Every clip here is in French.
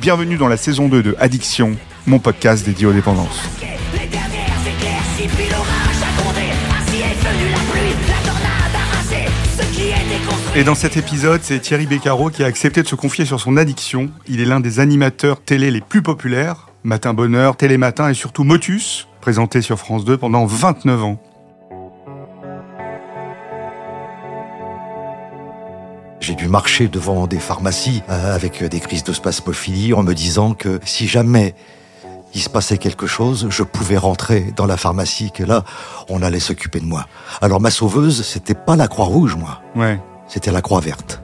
Bienvenue dans la saison 2 de Addiction, mon podcast dédié aux dépendances. Et dans cet épisode, c'est Thierry Beccaro qui a accepté de se confier sur son addiction. Il est l'un des animateurs télé les plus populaires, Matin Bonheur, Télématin et surtout Motus, présenté sur France 2 pendant 29 ans. J'ai dû marcher devant des pharmacies euh, avec des crises de spasmophilie en me disant que si jamais il se passait quelque chose, je pouvais rentrer dans la pharmacie, que là, on allait s'occuper de moi. Alors ma sauveuse, c'était pas la croix rouge, moi, Ouais. c'était la croix verte.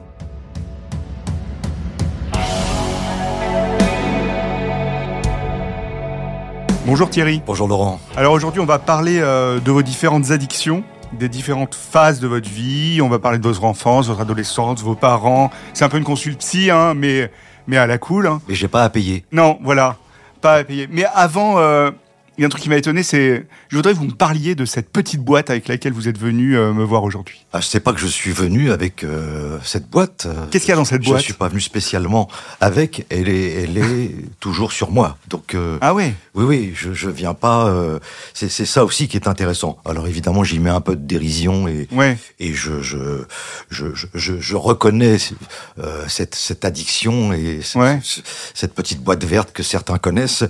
Bonjour Thierry. Bonjour Laurent. Alors aujourd'hui, on va parler euh, de vos différentes addictions, des différentes phases de votre vie. On va parler de votre enfance, votre adolescence, vos parents. C'est un peu une consulte psy, hein, mais, mais à la cool. hein. Mais j'ai pas à payer. Non, voilà, pas à payer. Mais avant, euh, il y a un truc qui m'a étonné, c'est... Je voudrais que vous me parliez de cette petite boîte avec laquelle vous êtes venu euh, me voir aujourd'hui. Ah, je sais pas que je suis venu avec euh, cette boîte. Qu'est-ce qu'il y a dans cette boîte? Je suis pas venu spécialement avec. Elle est, elle est toujours sur moi. Donc euh, Ah ouais? Oui, oui, je, je viens pas. euh, c'est c'est ça aussi qui est intéressant. Alors évidemment, j'y mets un peu de dérision et Ouais. et je je je je, je- reconnais euh, cette cette addiction et Ouais. cette petite boîte verte que certains connaissent,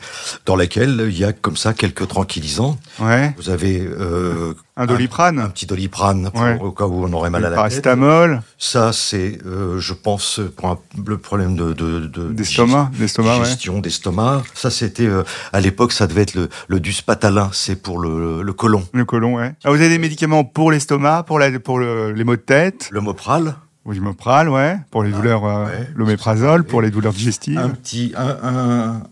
dans laquelle il y a comme ça quelques tranquillisants. Ouais. Vous avez euh, Un doliprane un petit doliprane pour- Ouais. au cas où on aurait mal à la tête. Paracétamol, Ça, c'est, euh, je pense, pour un- le problème de, de, de d'estomac, d'estomac, ouais. d'estomac. Ça, c'était euh, à l'époque, ça devait être le, le duspatalin, c'est pour le, le côlon. Le côlon, ouais. Ah, vous avez des médicaments pour l'estomac, pour, la, pour le- les maux de tête, Le mopral, L'imopral, ouais, pour les douleurs, euh, ouais. l'oméprazole, pour les douleurs digestives. un petit, un, un-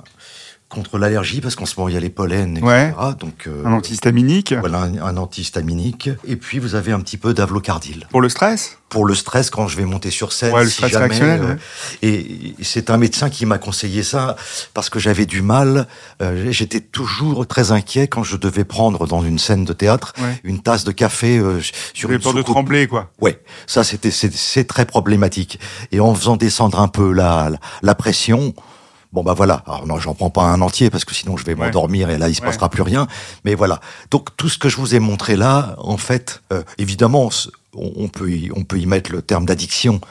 contre l'allergie, parce qu'en ce moment il y a les pollens, etc. Ouais. Donc euh, Un antihistaminique. voilà un, un antihistaminique. Et puis vous avez un petit peu d'avlocardil. Pour le stress? Pour le stress quand je vais monter sur scène. Ouais, le si stress jamais, réactionnel, euh, ouais. Et c'est un médecin qui m'a conseillé ça parce que j'avais du mal. euh, J'étais toujours très inquiet quand je devais prendre dans une scène de théâtre Ouais. une tasse de café euh, sur une peur de trembler, quoi. Ouais, ça c'était c'est c'est très problématique. Et en faisant descendre un peu la la, la pression. Bon bah voilà, alors non, j'en prends pas un entier parce que sinon je vais Ouais. m'endormir et là il se Ouais. passera plus rien. Mais voilà, donc tout ce que je vous ai montré là, en fait, euh, évidemment, on, on peut y, on peut y mettre le terme d'addiction.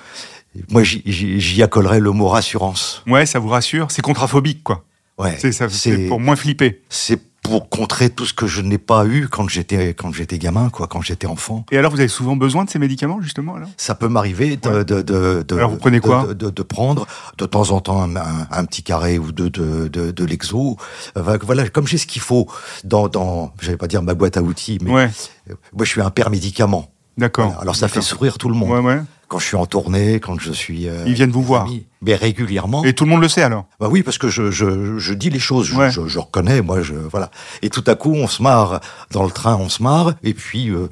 Moi j'y accolerais le mot rassurance. Ouais, ça vous rassure. C'est contraphobique, quoi. Ouais, C'est pour moins flipper. c'est pour contrer tout ce que je n'ai pas eu quand j'étais quand j'étais gamin quoi, quand j'étais enfant. Et alors, vous avez souvent besoin de ces médicaments, justement, alors? Ça peut m'arriver de, Ouais. de, de, de- Alors, vous prenez de- quoi? de, de, de prendre de temps en temps un, un- un petit carré ou deux de, de, l'exo. Euh, Voilà, comme j'ai ce qu'il faut dans, dans j'allais pas dire ma boîte à outils, mais Ouais, euh, moi je suis un père médicament. d'accord. Voilà, Alors ça fait sourire tout le monde. Ouais. Quand je suis en tournée, quand je suis... euh, Ils viennent vous voir. Mais régulièrement. Et tout le monde le sait, alors? Bah oui, parce que je, je, je dis les choses, je, Ouais. je, je reconnais, moi, je voilà. Et tout à coup, on se marre dans le train, on se marre, et puis euh,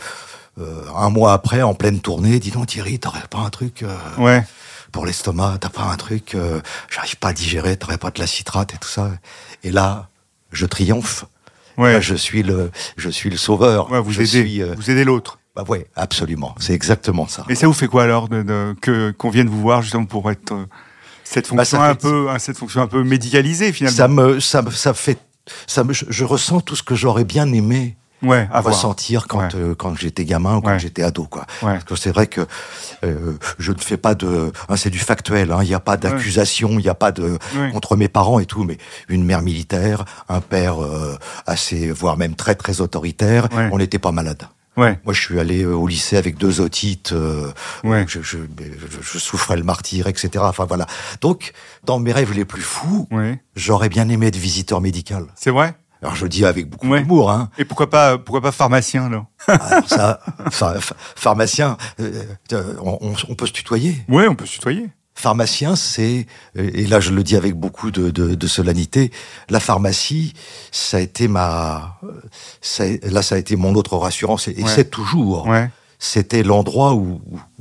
euh, un mois après, en pleine tournée, dis donc Thierry, t'aurais pas un truc euh, Ouais. pour l'estomac, t'as pas un truc, euh, j'arrive pas à digérer, t'aurais pas de la citrate et tout ça. Et là, je triomphe. Ouais. Là, je suis le, je suis le sauveur. Ouais, vous je aidez, suis, euh, vous aidez l'autre. Bah ouais, absolument. C'est exactement ça. Et ça vous fait quoi alors de, de- que qu'on vienne vous voir justement pour être euh, cette Bah, fonction fait- un peu, hein, cette fonction un peu médicalisée finalement? Ça me, ça, me- ça fait, ça me, je, je ressens tout ce que j'aurais bien aimé Ouais, à voir. ressentir quand, Ouais. euh, quand j'étais gamin ou quand Ouais. j'étais ado. Quoi. Parce que c'est vrai que euh, je ne fais pas de... hein, c'est du factuel, hein, il n'y a pas d'accusation, il n'y a pas de... Contre mes parents et tout, mais une mère militaire, un père euh, assez, voire même très très autoritaire, on n'était pas malade. Ouais. Moi, je suis allé euh, au lycée avec deux otites. euh, Ouais. je, je, je- je souffrais le martyr, etc. Enfin voilà. Donc, dans mes rêves les plus fous, Ouais. j'aurais bien aimé être visiteur médical. C'est vrai? Alors je le dis avec beaucoup Ouais. d'humour, hein. Et pourquoi pas, pourquoi pas pharmacien, alors? Alors ça, pha- pha- pharmacien, euh, euh, on, on- on peut se tutoyer. Ouais, on peut se tutoyer. Pharmacien, c'est, euh, et là je le dis avec beaucoup de, de, de solennité, la pharmacie, ça a été ma, euh, ça là ça a été mon autre rassurance, et, Ouais. c'est toujours. Ouais. C'était l'endroit où,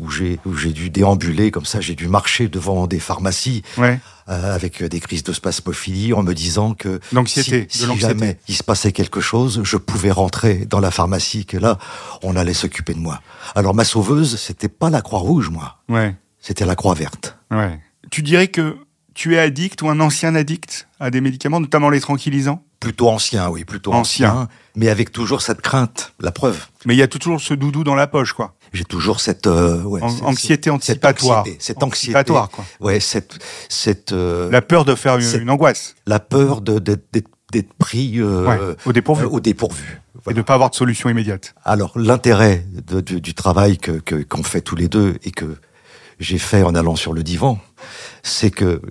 j'ai dû déambuler comme ça, j'ai dû marcher devant des pharmacies Ouais. euh, avec des crises de spasmophilie en me disant que si, jamais il se passait quelque chose, je pouvais rentrer dans la pharmacie, que là, on allait s'occuper de moi. Alors ma sauveuse, c'était pas la Croix-Rouge, moi, Ouais. C'était la Croix-Verte. Ouais. Tu dirais que tu es addict ou un ancien addict à des médicaments, notamment les tranquillisants? Plutôt ancien, oui, plutôt Ancien. ancien, mais avec toujours cette crainte. La preuve, Mais il y a toujours ce doudou dans la poche, quoi. j'ai toujours cette euh, ouais, An- anxiété anticipatoire. Cette anxiété, cette anxiété, Anticipatoire, quoi. ouais, cette cette euh, La peur de faire une, angoisse la peur de d'être d'être- d'être pris euh, Ouais, au dépourvu. euh, au dépourvu. et de pas avoir de solution immédiate. Alors l'intérêt du, du travail que que- qu'on fait tous les deux et que j'ai fait en allant sur le divan, c'est que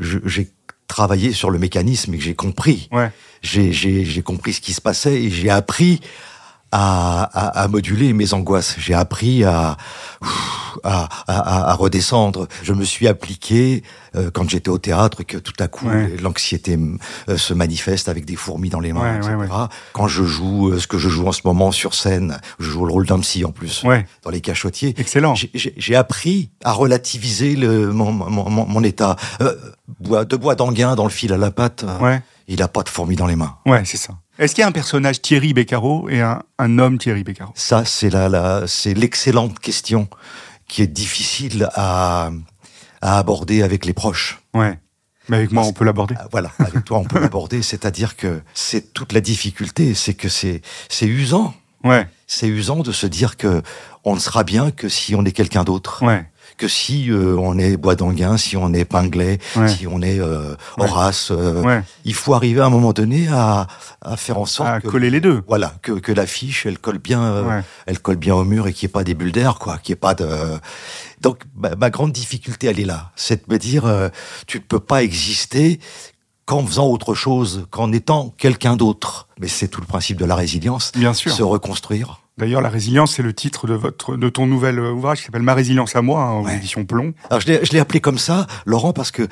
j'ai travaillé sur le mécanisme et que j'ai compris. Ouais. J'ai compris ce qui se passait et j'ai appris à, à, à moduler mes angoisses. J'ai appris à, à, à, à redescendre. Je me suis appliqué euh, quand j'étais au théâtre que tout à coup Ouais. l'anxiété euh, se manifeste avec des fourmis dans les mains, Ouais, etc. ouais, ouais. Quand je joue euh, ce que je joue en ce moment sur scène, je joue le rôle d'un psy en plus Ouais. dans les cachotiers. Excellent. J'ai- appris à relativiser le, mon, mon, mon, mon état. Euh, bois, de bois d'anguin dans le fil à la patte, Ouais. il a pas de fourmis dans les mains. Ouais, c'est ça. Est-ce qu'il y a un personnage Thierry Beccaro et un, un homme Thierry Beccaro? Ça, c'est la, la, c'est l'excellente question qui est difficile à, à aborder avec les proches. Ouais. Mais avec moi, on peut l'aborder. Ah, Voilà, avec toi, on peut l'aborder. C'est-à-dire que c'est toute la difficulté, c'est que c'est, c'est usant. Ouais. C'est usant de se dire que on ne sera bien que si on est quelqu'un d'autre. Ouais. Que si euh, on est Bois d'Anguin, si on est Pinglet, Ouais. si on est euh. Horace, euh, Ouais. il faut arriver à un moment donné à, à faire en sorte À que coller les deux. voilà que, que l'affiche elle colle bien euh, Ouais. elle colle bien au mur et qu'il n'y ait pas des bulles d'air quoi, qu'il n'y ait pas de donc ma, ma grande difficulté elle est là, c'est de me dire euh, tu ne peux pas exister qu'en faisant autre chose, qu'en étant quelqu'un d'autre. Mais c'est tout le principe de la résilience, Bien sûr. se reconstruire. D'ailleurs, la résilience, c'est le titre de votre, de ton nouvel euh, ouvrage qui s'appelle Ma résilience à moi, hein, aux Ouais. éditions Plomb. Alors je l'ai, je l'ai appelé comme ça, Laurent, parce que euh,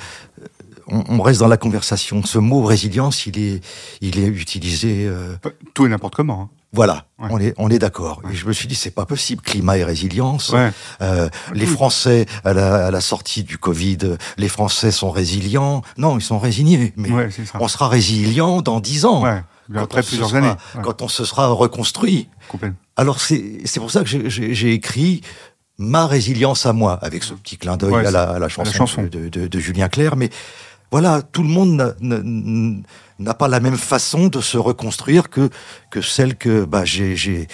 on, on reste dans la conversation. Ce mot résilience, il est, il est utilisé. euh, Tout et n'importe comment. hein. voilà, Ouais. on est, on est d'accord. Et je me suis dit, c'est pas possible. Climat et résilience. Ouais. Euh, les Français, à la, à la sortie du Covid, les Français sont résilients. Non, ils sont résignés. Mais Ouais, c'est ça. on sera résilients dans dix ans. Après plusieurs sera- années. Quand on se sera reconstruit. Complètement. Alors c'est c'est pour ça que j'ai- écrit ma résilience à moi avec ce petit clin d'œil Ouais, à, la, à la chanson, chanson. De, de- de Julien Clerc. Mais voilà, tout le monde n'a- pas la même façon de se reconstruire que que celle que bah, j'ai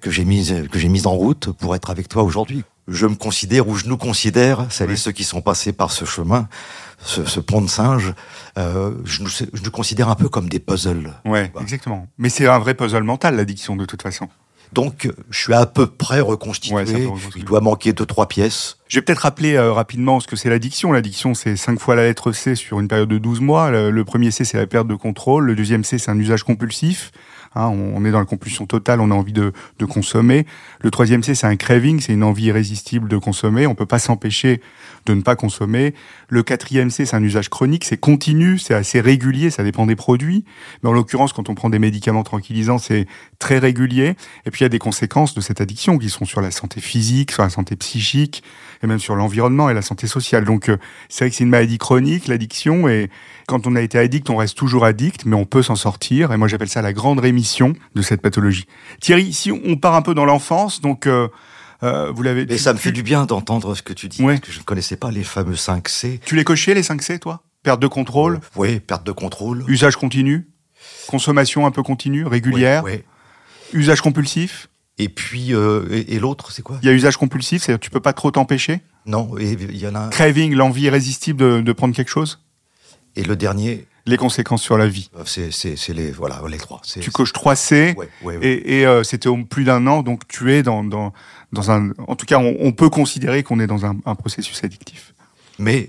que j'ai mise que j'ai mise en route pour être avec toi aujourd'hui. Je me considère ou je nous considère, celles et ceux qui sont passés par ce chemin, ce, ce pont de singe, euh, je, nous, je nous considère un peu comme des puzzles. Ouais, exactement. Mais c'est un vrai puzzle mental, l'addiction, de toute façon. Donc, je suis à peu près reconstitué. Ouais, c'est un peu reconstitué. Il doit manquer deux, trois pièces. Je vais peut-être rappeler euh, rapidement ce que c'est l'addiction. L'addiction, c'est cinq fois la lettre C sur une période de 12 mois. Le, le premier C, c'est la perte de contrôle. Le deuxième C, c'est un usage compulsif. Hein, on, on est dans la compulsion totale, on a envie de, de consommer. Le troisième C, c'est un craving, c'est une envie irrésistible de consommer. On peut pas s'empêcher de ne pas consommer. Le quatrième C, c'est un usage chronique, c'est continu, c'est assez régulier, ça dépend des produits. Mais en l'occurrence, quand on prend des médicaments tranquillisants, c'est très régulier. Et puis il y a des conséquences de cette addiction qui sont sur la santé physique, sur la santé psychique, et même sur l'environnement et la santé sociale. Donc euh, c'est vrai que c'est une maladie chronique, l'addiction, et quand on a été addict, on reste toujours addict, mais on peut s'en sortir. Et moi j'appelle ça la grande rémission de cette pathologie. Thierry, si on part un peu dans l'enfance, donc euh, euh, vous l'avez... Et tu- ça me tu- fait du bien d'entendre ce que tu dis, Ouais. parce que je ne connaissais pas les fameux 5 C. Tu les cochais les 5 C, toi? Perte de contrôle, Oui, perte de contrôle. usage continu, consommation un peu continue, régulière? Oui, oui. Usage compulsif? Et puis, euh, et, et l'autre, c'est quoi? Il y a usage compulsif, c'est-à-dire tu peux pas trop t'empêcher? Non, il y en a un. Craving, l'envie irrésistible de, de prendre quelque chose? Et le dernier, Les conséquences sur la vie. euh, c'est, c'est, c'est les, voilà, les trois. Tu coches 3 C, Ouais, ouais, ouais. et, et, euh, c'était au plus d'un an, donc tu es dans, dans, dans un... En tout cas, on, on peut considérer qu'on est dans un, un processus addictif. Mais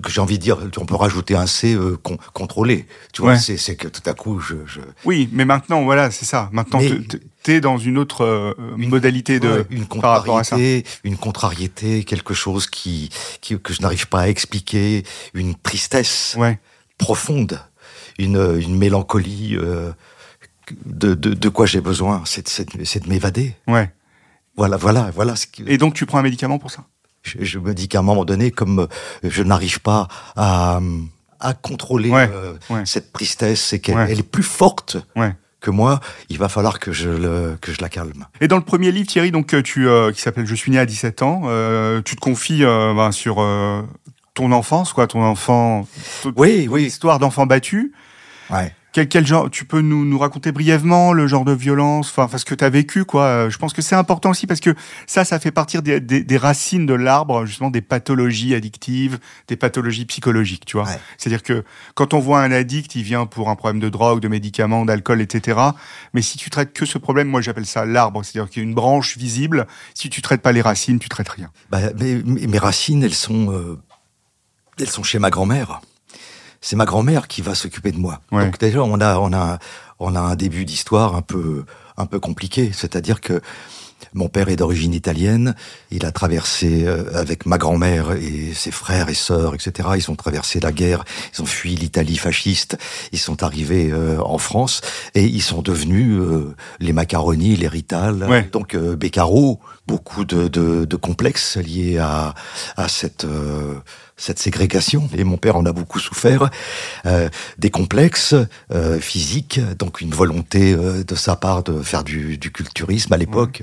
que j'ai envie de dire, on peut rajouter un C euh, con- contrôlé. Tu vois, Ouais. c'est, que tout à coup, je, je Oui, mais maintenant, voilà, c'est ça. Maintenant, te- t'es dans une autre euh, modalité de Ouais, une par rapport à ça. contrariété, une contrariété, quelque chose qui, qui que je n'arrive pas à expliquer, une tristesse Ouais. profonde, une, une mélancolie. euh, de, de, de quoi j'ai besoin, c'est, de m'évader. Ouais. Voilà, voilà, voilà. Ce que, Et donc, tu prends un médicament pour ça? Je, je me dis qu'à un moment donné, comme euh, je n'arrive pas à, à contrôler Ouais, euh, ouais. cette tristesse, c'est qu'elle Ouais. est plus forte que moi. Il va falloir que je le, que je la calme. Et dans le premier livre, Thierry, donc euh, tu, euh, qui s'appelle Je suis né à 17 ans, euh, tu te confies ben, sur ton enfance, quoi, ton enfant, ton- Oui, ton oui. histoire d'enfant battu. Ouais. Quel, quel genre Tu peux nous, nous raconter brièvement le genre de violence, enfin, ce que tu as vécu, quoi. Euh, Je pense que c'est important aussi parce que ça, ça fait partir des, des, des racines de l'arbre, justement, des pathologies addictives, des pathologies psychologiques, tu vois. Ouais. C'est-à-dire que quand on voit un addict, il vient pour un problème de drogue, de médicaments, d'alcool, etc. Mais si tu traites que ce problème, moi j'appelle ça l'arbre, c'est-à-dire qu'il y a une branche visible. Si tu traites pas les racines, tu traites rien. Bah, mes racines, elles sont, euh, elles sont chez ma grand-mère. C'est ma grand-mère qui va s'occuper de moi. Ouais. Donc déjà, on a, on a, on a un début d'histoire un peu, un peu compliqué. C'est-à-dire que mon père est d'origine italienne. Il a traversé euh, avec ma grand-mère et ses frères et sœurs, etc. Ils ont traversé la guerre. Ils ont fui l'Italie fasciste. Ils sont arrivés euh, en France et ils sont devenus euh, les macaronis, les Rital. Ouais. Donc Beccaro, beaucoup de, de, de complexes liés à, à cette euh, cette ségrégation. Et mon père en a beaucoup souffert. Euh, des complexes euh, physiques, donc une volonté de sa part de faire du, du culturisme à l'époque.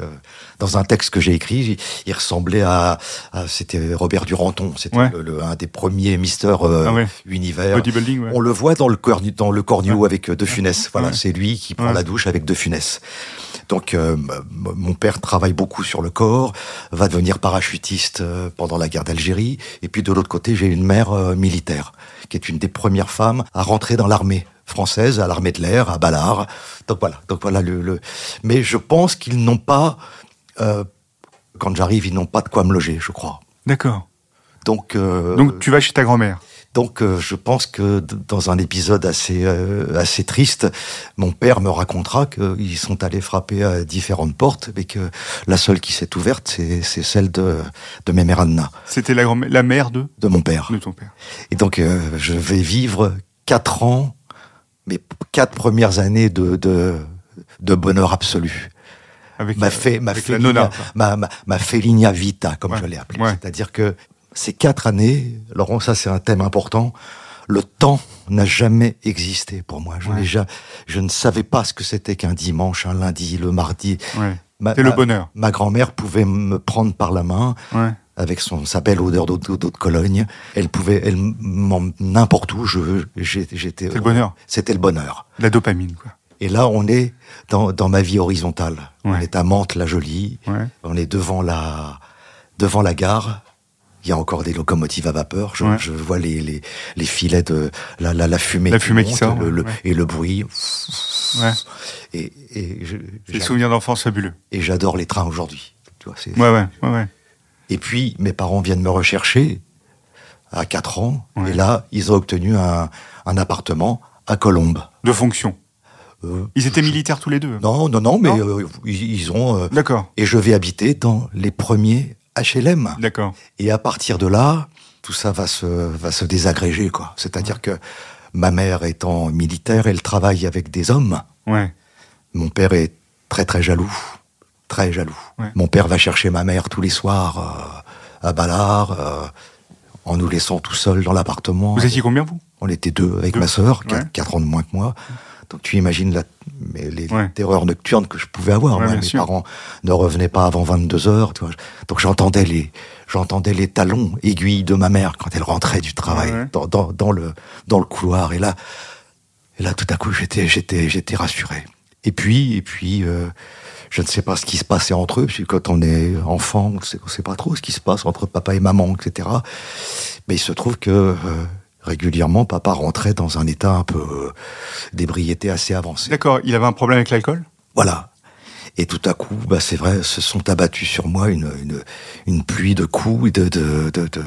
Dans un texte que j'ai écrit, il, ressemblait à, à- c'était Robert Duranton, c'était Ouais. le, le- un des premiers Mister Ah ouais. Univers. On le voit dans le cornu, dans le cornu avec De Funès. Voilà, c'est lui qui prend la douche avec De Funès. Donc mon père travaille beaucoup sur le corps, va devenir parachutiste euh, pendant la guerre d'Algérie, et puis de l'autre côté j'ai une mère euh, militaire qui est une des premières femmes à rentrer dans l'armée française, à l'armée de l'air, à Ballard. Donc voilà, donc voilà le. le... Mais je pense qu'ils n'ont pas, euh, quand j'arrive, ils n'ont pas de quoi me loger, je crois. D'accord. Donc euh, Donc tu vas chez ta grand-mère. Donc euh, je pense que dans un épisode assez euh, assez triste, mon père me racontera qu'ils sont allés frapper à différentes portes, mais que la seule qui s'est ouverte, c'est celle de de Memeranna, C'était la, la mère de, de mon père. de ton père. Et donc euh, je vais vivre quatre ans, mes quatre premières années de de, de bonheur absolu. Avec, Ma fait ma avec la nonna. ma, ma, ma vita, comme Ouais, je l'ai appelé. ouais. C'est-à-dire que ces quatre années, Laurent, ça c'est un thème important. Le temps n'a jamais existé pour moi. Je, Ouais. ja- je ne savais pas ce que c'était qu'un dimanche, un lundi, le mardi. Ouais. C'est le bonheur. Ma grand-mère pouvait me prendre par la main Ouais. avec son sa belle odeur d'eau d'eau de Cologne. Elle pouvait, elle n'importe où je J'étais. C'est le bonheur. C'était le bonheur. La dopamine, quoi. Et là, on est dans, dans ma vie horizontale. On est à Mantes-la-Jolie. On est devant la, devant la gare. Il y a encore des locomotives à vapeur. Je, Ouais. je vois les, les, les filets de la, la, la fumée. La fumée qui sort, le- le- ouais. et le bruit. Ouais. Et, et, je- Des j'a- souvenirs d'enfance fabuleux. et j'adore les trains aujourd'hui. Tu vois, c'est- Ouais, ouais. Et puis, mes parents viennent me rechercher à 4 ans. Et là, ils ont obtenu un, un appartement à Colombes. De fonction. Euh, Ils étaient militaires tous les deux. non, non, non, mais Non euh, ils, ils ont. euh, D'accord. et je vais habiter dans les premiers HLM. D'accord. Et à partir de là, tout ça va se, va se désagréger, quoi. C'est-à-dire que ma mère étant militaire, elle travaille avec des hommes. Ouais. Mon père est très très jaloux, très jaloux. Ouais. Mon père va chercher ma mère tous les soirs euh, à Ballard, euh, en nous laissant tout seuls dans l'appartement. Vous étiez combien, vous? On était deux avec Deux. ma sœur, Ouais. 4 ans de moins que moi. Donc tu imagines la, mais les Ouais. terreurs nocturnes que je pouvais avoir. Ouais, moi. bien Mes sûr. parents ne revenaient pas avant 22 heures. tu vois. Donc j'entendais les, j'entendais les talons aiguilles de ma mère quand elle rentrait du travail Ouais. Dans, dans, dans le, dans le couloir. Et là, et là tout à coup j'étais, j'étais, j'étais rassuré. Et puis, et puis, euh, je ne sais pas ce qui se passait entre eux, puisque quand on est enfant, on ne sait, on sait pas trop ce qui se passe entre papa et maman, etc. Mais il se trouve que euh, régulièrement, papa rentrait dans un état un peu euh, d'ébriété assez avancé. D'accord, il avait un problème avec l'alcool? Voilà. Et tout à coup, bah, c'est vrai, se sont abattus sur moi une, une, une pluie de coups, de, de, de, de,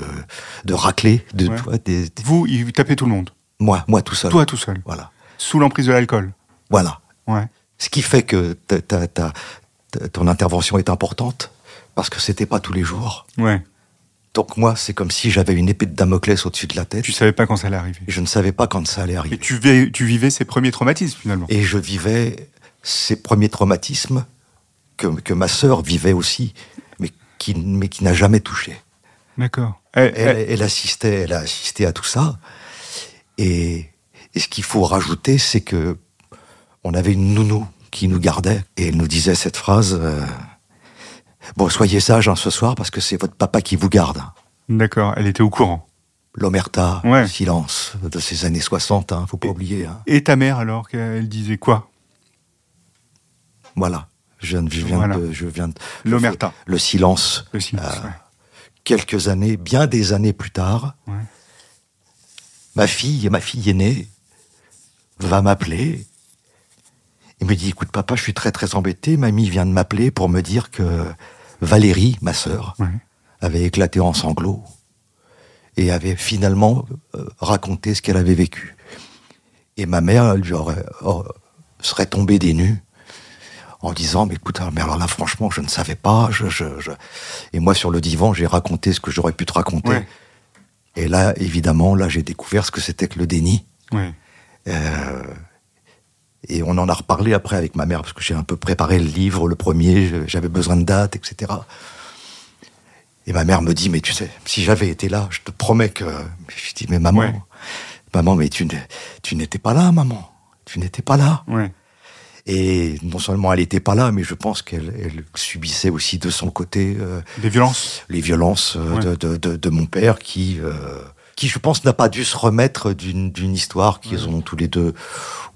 de raclés, de, Ouais. tu vois, des- des- Vous, il tapait tout le monde? moi, moi tout seul. Toi tout seul. Voilà. Sous l'emprise de l'alcool? Voilà. Ouais. Ce qui fait que ton intervention est importante, parce que c'était pas tous les jours. Ouais. Donc moi, c'est comme si j'avais une épée de Damoclès au-dessus de la tête. Tu savais pas quand ça allait arriver. Et je ne savais pas quand ça allait Et arriver. tu, vais- tu vivais ces premiers traumatismes finalement. Et je vivais ces premiers traumatismes que, que ma sœur vivait aussi, mais qui, mais qui n'a jamais touché. D'accord. Eh, Elle, eh, elle assistait, elle a assisté à tout ça. Et, et ce qu'il faut rajouter, c'est que on avait une nounou qui nous gardait et elle nous disait cette phrase euh, Bon, soyez sage hein, ce soir parce que c'est votre papa qui vous garde. D'accord, elle était au courant. L'omerta, Ouais. le silence de ces années 60, hein, faut pas Et- oublier. hein. Et ta mère alors, qu'elle disait quoi? Voilà. Je viens, je viens Voilà. de, je viens de- je L'omerta. Le silence. Le silence. Euh, ouais. Quelques années, bien des années plus tard, Ouais. ma fille, ma fille aînée, va m'appeler et me dit, écoute papa, je suis très très embêté, mamie vient de m'appeler pour me dire que Valérie, ma sœur, Ouais. avait éclaté en sanglots et avait finalement euh, raconté ce qu'elle avait vécu. Et ma mère lui aurait, serait tombée des nues en disant mais écoute mais alors là franchement je ne savais pas je, je, je- et moi sur le divan j'ai raconté ce que j'aurais pu te raconter Ouais. et là évidemment là j'ai découvert ce que c'était que le déni Ouais. euh, et on en a reparlé après avec ma mère, parce que j'ai un peu préparé le livre, le premier, j'avais besoin de dates, etc. Et ma mère me dit, mais tu sais, si j'avais été là, je te promets que... Je dis, mais maman, Ouais. maman, mais tu, n'étais pas là, maman. Tu n'étais pas là. Ouais. Et non seulement elle n'était pas là, mais je pense qu'elle elle subissait aussi de son côté euh, Des violences. les violences euh, Ouais. de, de, de, de mon père qui, euh, qui, je pense, n'a pas dû se remettre d'une histoire qu'ils ont tous les deux,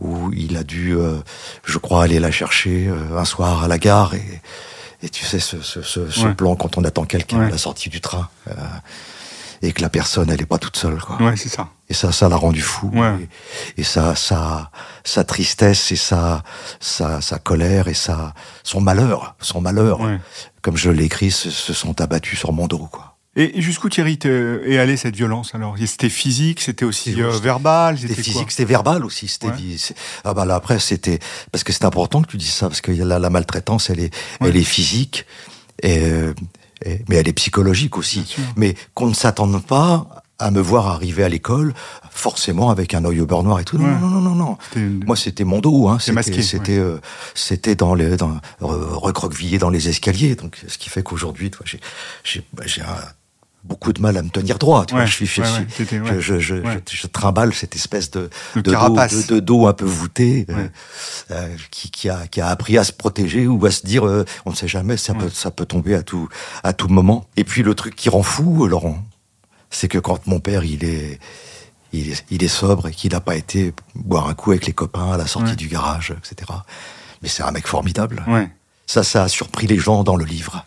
où il a dû, euh, je crois, aller la chercher euh, un soir à la gare et, et tu sais, ce, ce, ce, ce Ouais. plan quand on attend quelqu'un Ouais. à la sortie du train euh, et que la personne, elle est pas toute seule, quoi. Ouais, c'est ça. Et ça, ça l'a rendu fou. Ouais. Et, et sa, sa, sa tristesse et sa, sa, sa colère et sa, son malheur, son malheur, comme je l'ai écrit, se, se sont abattus sur mon dos, quoi. Et jusqu'où Thierry est allée cette violence alors? C'était physique, c'était aussi C'était- euh, verbal, C'était c'était physique, c'était verbal aussi. C'était Ouais. ah bah là après c'était parce que c'est important que tu dises ça parce que la, la maltraitance elle est Ouais. elle est physique et, et- mais elle est psychologique aussi. Mais qu'on ne s'attende pas à me voir arriver à l'école forcément avec un œil au beurre noir et tout. Non Ouais. non non non non. C'était Moi c'était mon dos. Hein. C'est masqué, C'était euh, c'était dans les dans re- recroquevillé dans les escaliers. Donc ce qui fait qu'aujourd'hui toi j'ai j'ai un- beaucoup de mal à me tenir droit. Tu vois, Ouais, je, suis- je, suis- ouais, trimballe cette espèce de, de, dos, de, dos un peu voûté euh, euh, qui, qui, a, qui a appris à se protéger ou à se dire euh, on ne sait jamais, ça, peut, ça peut tomber à tout, à tout moment. Et puis le truc qui rend fou, Laurent, c'est que quand mon père il est, il est, il est sobre et qu'il n'a pas été boire un coup avec les copains à la sortie du garage, etc. Mais c'est un mec formidable. Ça, ça a surpris les gens dans le livre.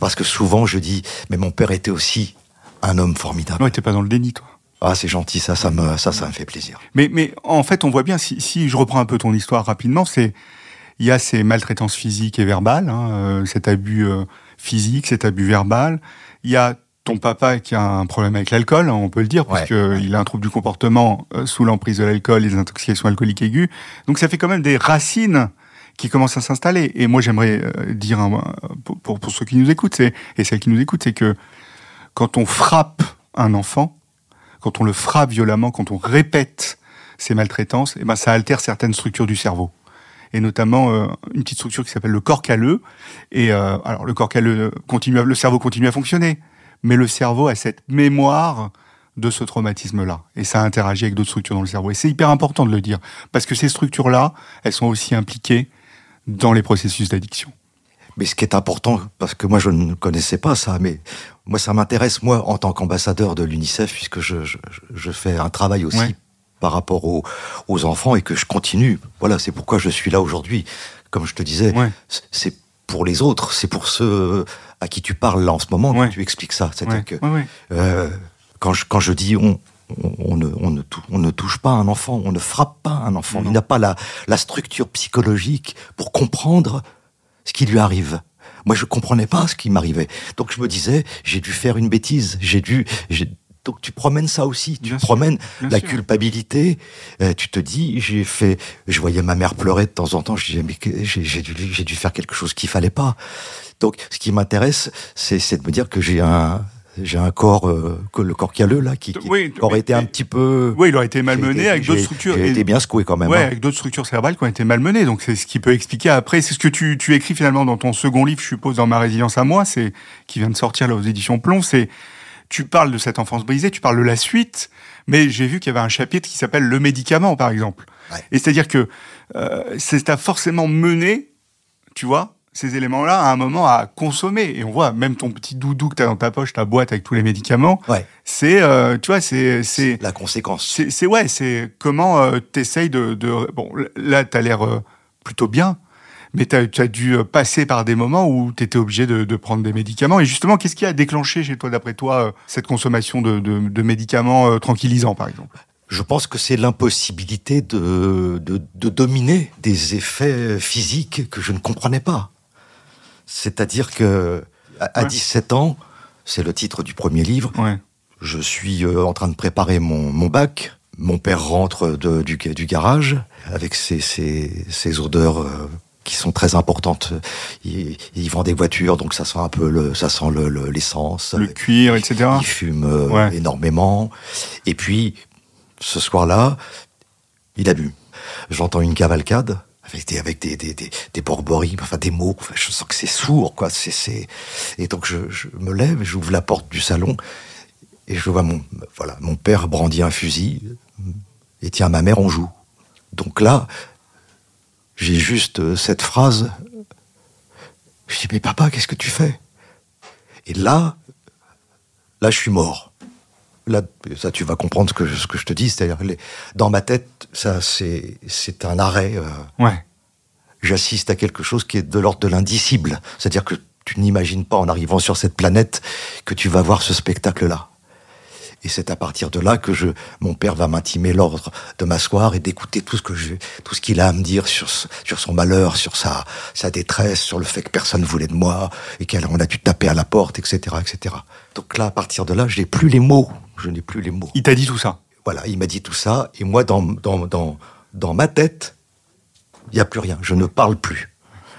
Parce que souvent je dis, mais mon père était aussi un homme formidable. Ouais, t'es pas dans le déni, toi. Ah, c'est gentil, ça, ça me, ça, ça me fait plaisir. Mais, mais en fait, on voit bien, si, si je reprends un peu ton histoire rapidement, c'est il y a ces maltraitances physiques et verbales, hein, euh, cet abus euh, physique, cet abus verbal. Il y a ton papa qui a un problème avec l'alcool, hein, on peut le dire, Ouais, puisqu'il il a un trouble du comportement euh, sous l'emprise de l'alcool et des intoxications alcooliques aiguës. Donc ça fait quand même des racines qui commencent à s'installer. Et moi, j'aimerais euh, dire, pour, pour, ceux qui nous écoutent, et celles qui nous écoutent, c'est que quand on frappe un enfant, quand on le frappe violemment, quand on répète ces maltraitances, eh ben, ça altère certaines structures du cerveau. Et notamment euh, une petite structure qui s'appelle le corps calleux. Et euh, alors le corps calleux continue, à- le cerveau continue à fonctionner, mais le cerveau a cette mémoire de ce traumatisme-là. Et ça interagit avec d'autres structures dans le cerveau. Et c'est hyper important de le dire, parce que ces structures-là, elles sont aussi impliquées dans les processus d'addiction. Mais ce qui est important, parce que moi je ne connaissais pas ça, mais moi ça m'intéresse, moi, en tant qu'ambassadeur de l'UNICEF, puisque je, je, je fais un travail aussi Ouais. par rapport aux, aux enfants et que je continue. Voilà, c'est pourquoi je suis là aujourd'hui. Comme je te disais, Ouais. c'est pour les autres, c'est pour ceux à qui tu parles là en ce moment Ouais. que tu expliques ça. C'est-à-dire que euh, quand, je, quand je dis on, on, ne, on, ne on ne touche pas un enfant, on ne frappe pas un enfant, Non. il n'a pas la, la structure psychologique pour comprendre ce qui lui arrive. Moi, je comprenais pas ce qui m'arrivait. Donc, je me disais, j'ai dû faire une bêtise. J'ai dû. Donc, tu promènes ça aussi. Tu Bien promènes la sûr. culpabilité. Euh, tu te dis, j'ai fait. Je voyais ma mère pleurer de temps en temps. Je disais, mais j'ai dû, dû faire quelque chose qu'il fallait pas. Donc, ce qui m'intéresse, c'est c'est de me dire que j'ai un. J'ai un corps, euh, que le corps calleux là, qui, qui Oui, aurait été un petit peu. Oui, il aurait été malmené été- avec d'autres structures. J'ai été bien secoué quand même. Ouais, hein. avec d'autres structures cérébrales qui ont été malmenées. Donc c'est ce qui peut expliquer après. C'est ce que tu, tu écris finalement dans ton second livre, je suppose, dans Ma résilience à moi, c'est qui vient de sortir là aux éditions Plomb. C'est tu parles de cette enfance brisée, tu parles de la suite, mais j'ai vu qu'il y avait un chapitre qui s'appelle le médicament, par exemple. Ouais. Et c'est-à-dire que euh, c'est t'as forcément mené, tu vois, ces éléments-là à un moment à consommer. Et on voit même ton petit doudou que t'as dans ta poche, ta boîte avec tous les médicaments. Ouais. C'est, euh, tu vois, c'est c'est La conséquence. c'est ouais, c'est comment euh, t'essayes de, de bon là t'as l'air euh, plutôt bien, mais t'as as dû euh, passer par des moments où t'étais obligé de, de prendre des médicaments. Et justement, qu'est-ce qui a déclenché chez toi, d'après toi, cette consommation de, de, de médicaments tranquillisants, par exemple? Je pense que c'est l'impossibilité de, de, de dominer des effets physiques que je ne comprenais pas. C'est-à-dire que à, Ouais. 17 ans, c'est le titre du premier livre, Ouais. je suis euh, en train de préparer mon, mon bac. Mon père rentre de- du, du garage avec ses, ses, ses odeurs euh, qui sont très importantes. Il, il vend des voitures, donc ça sent un peu le, ça sent le- le- l'essence. Le cuir, etc. Il fume euh, Ouais. énormément. Et puis, ce soir-là, il a bu. J'entends une cavalcade avec des, avec des, des, des, des enfin des mots. Je sens que c'est sourd, quoi. C'est, c'est... Et donc, je, je me lève, j'ouvre la porte du salon et je vois mon, voilà, mon père brandit un fusil et tient ma mère en joue. Donc là, j'ai juste euh, cette phrase. Je dis, mais papa, qu'est-ce que tu fais? Et là, là, je suis mort. Là, ça, tu vas comprendre ce que, je- ce que je te dis. C'est-à-dire, dans ma tête, ça, c'est, c'est un arrêt. euh, Ouais. J'assiste à quelque chose qui est de l'ordre de l'indicible. C'est-à-dire que tu n'imagines pas, en arrivant sur cette planète, que tu vas voir ce spectacle-là. Et c'est à partir de là que je, mon père va m'intimer l'ordre de m'asseoir et d'écouter tout ce que je, tout ce qu'il a à me dire sur, sur son malheur, sur sa, sa détresse, sur le fait que personne voulait de moi et qu'on a dû taper à la porte, etc., etc. Donc là, à partir de là, je n'ai plus les mots. Je n'ai plus les mots. Il t'a dit tout ça? Voilà, il m'a dit tout ça, et moi, dans, dans, dans, dans ma tête, il n'y a plus rien. Je ne parle plus.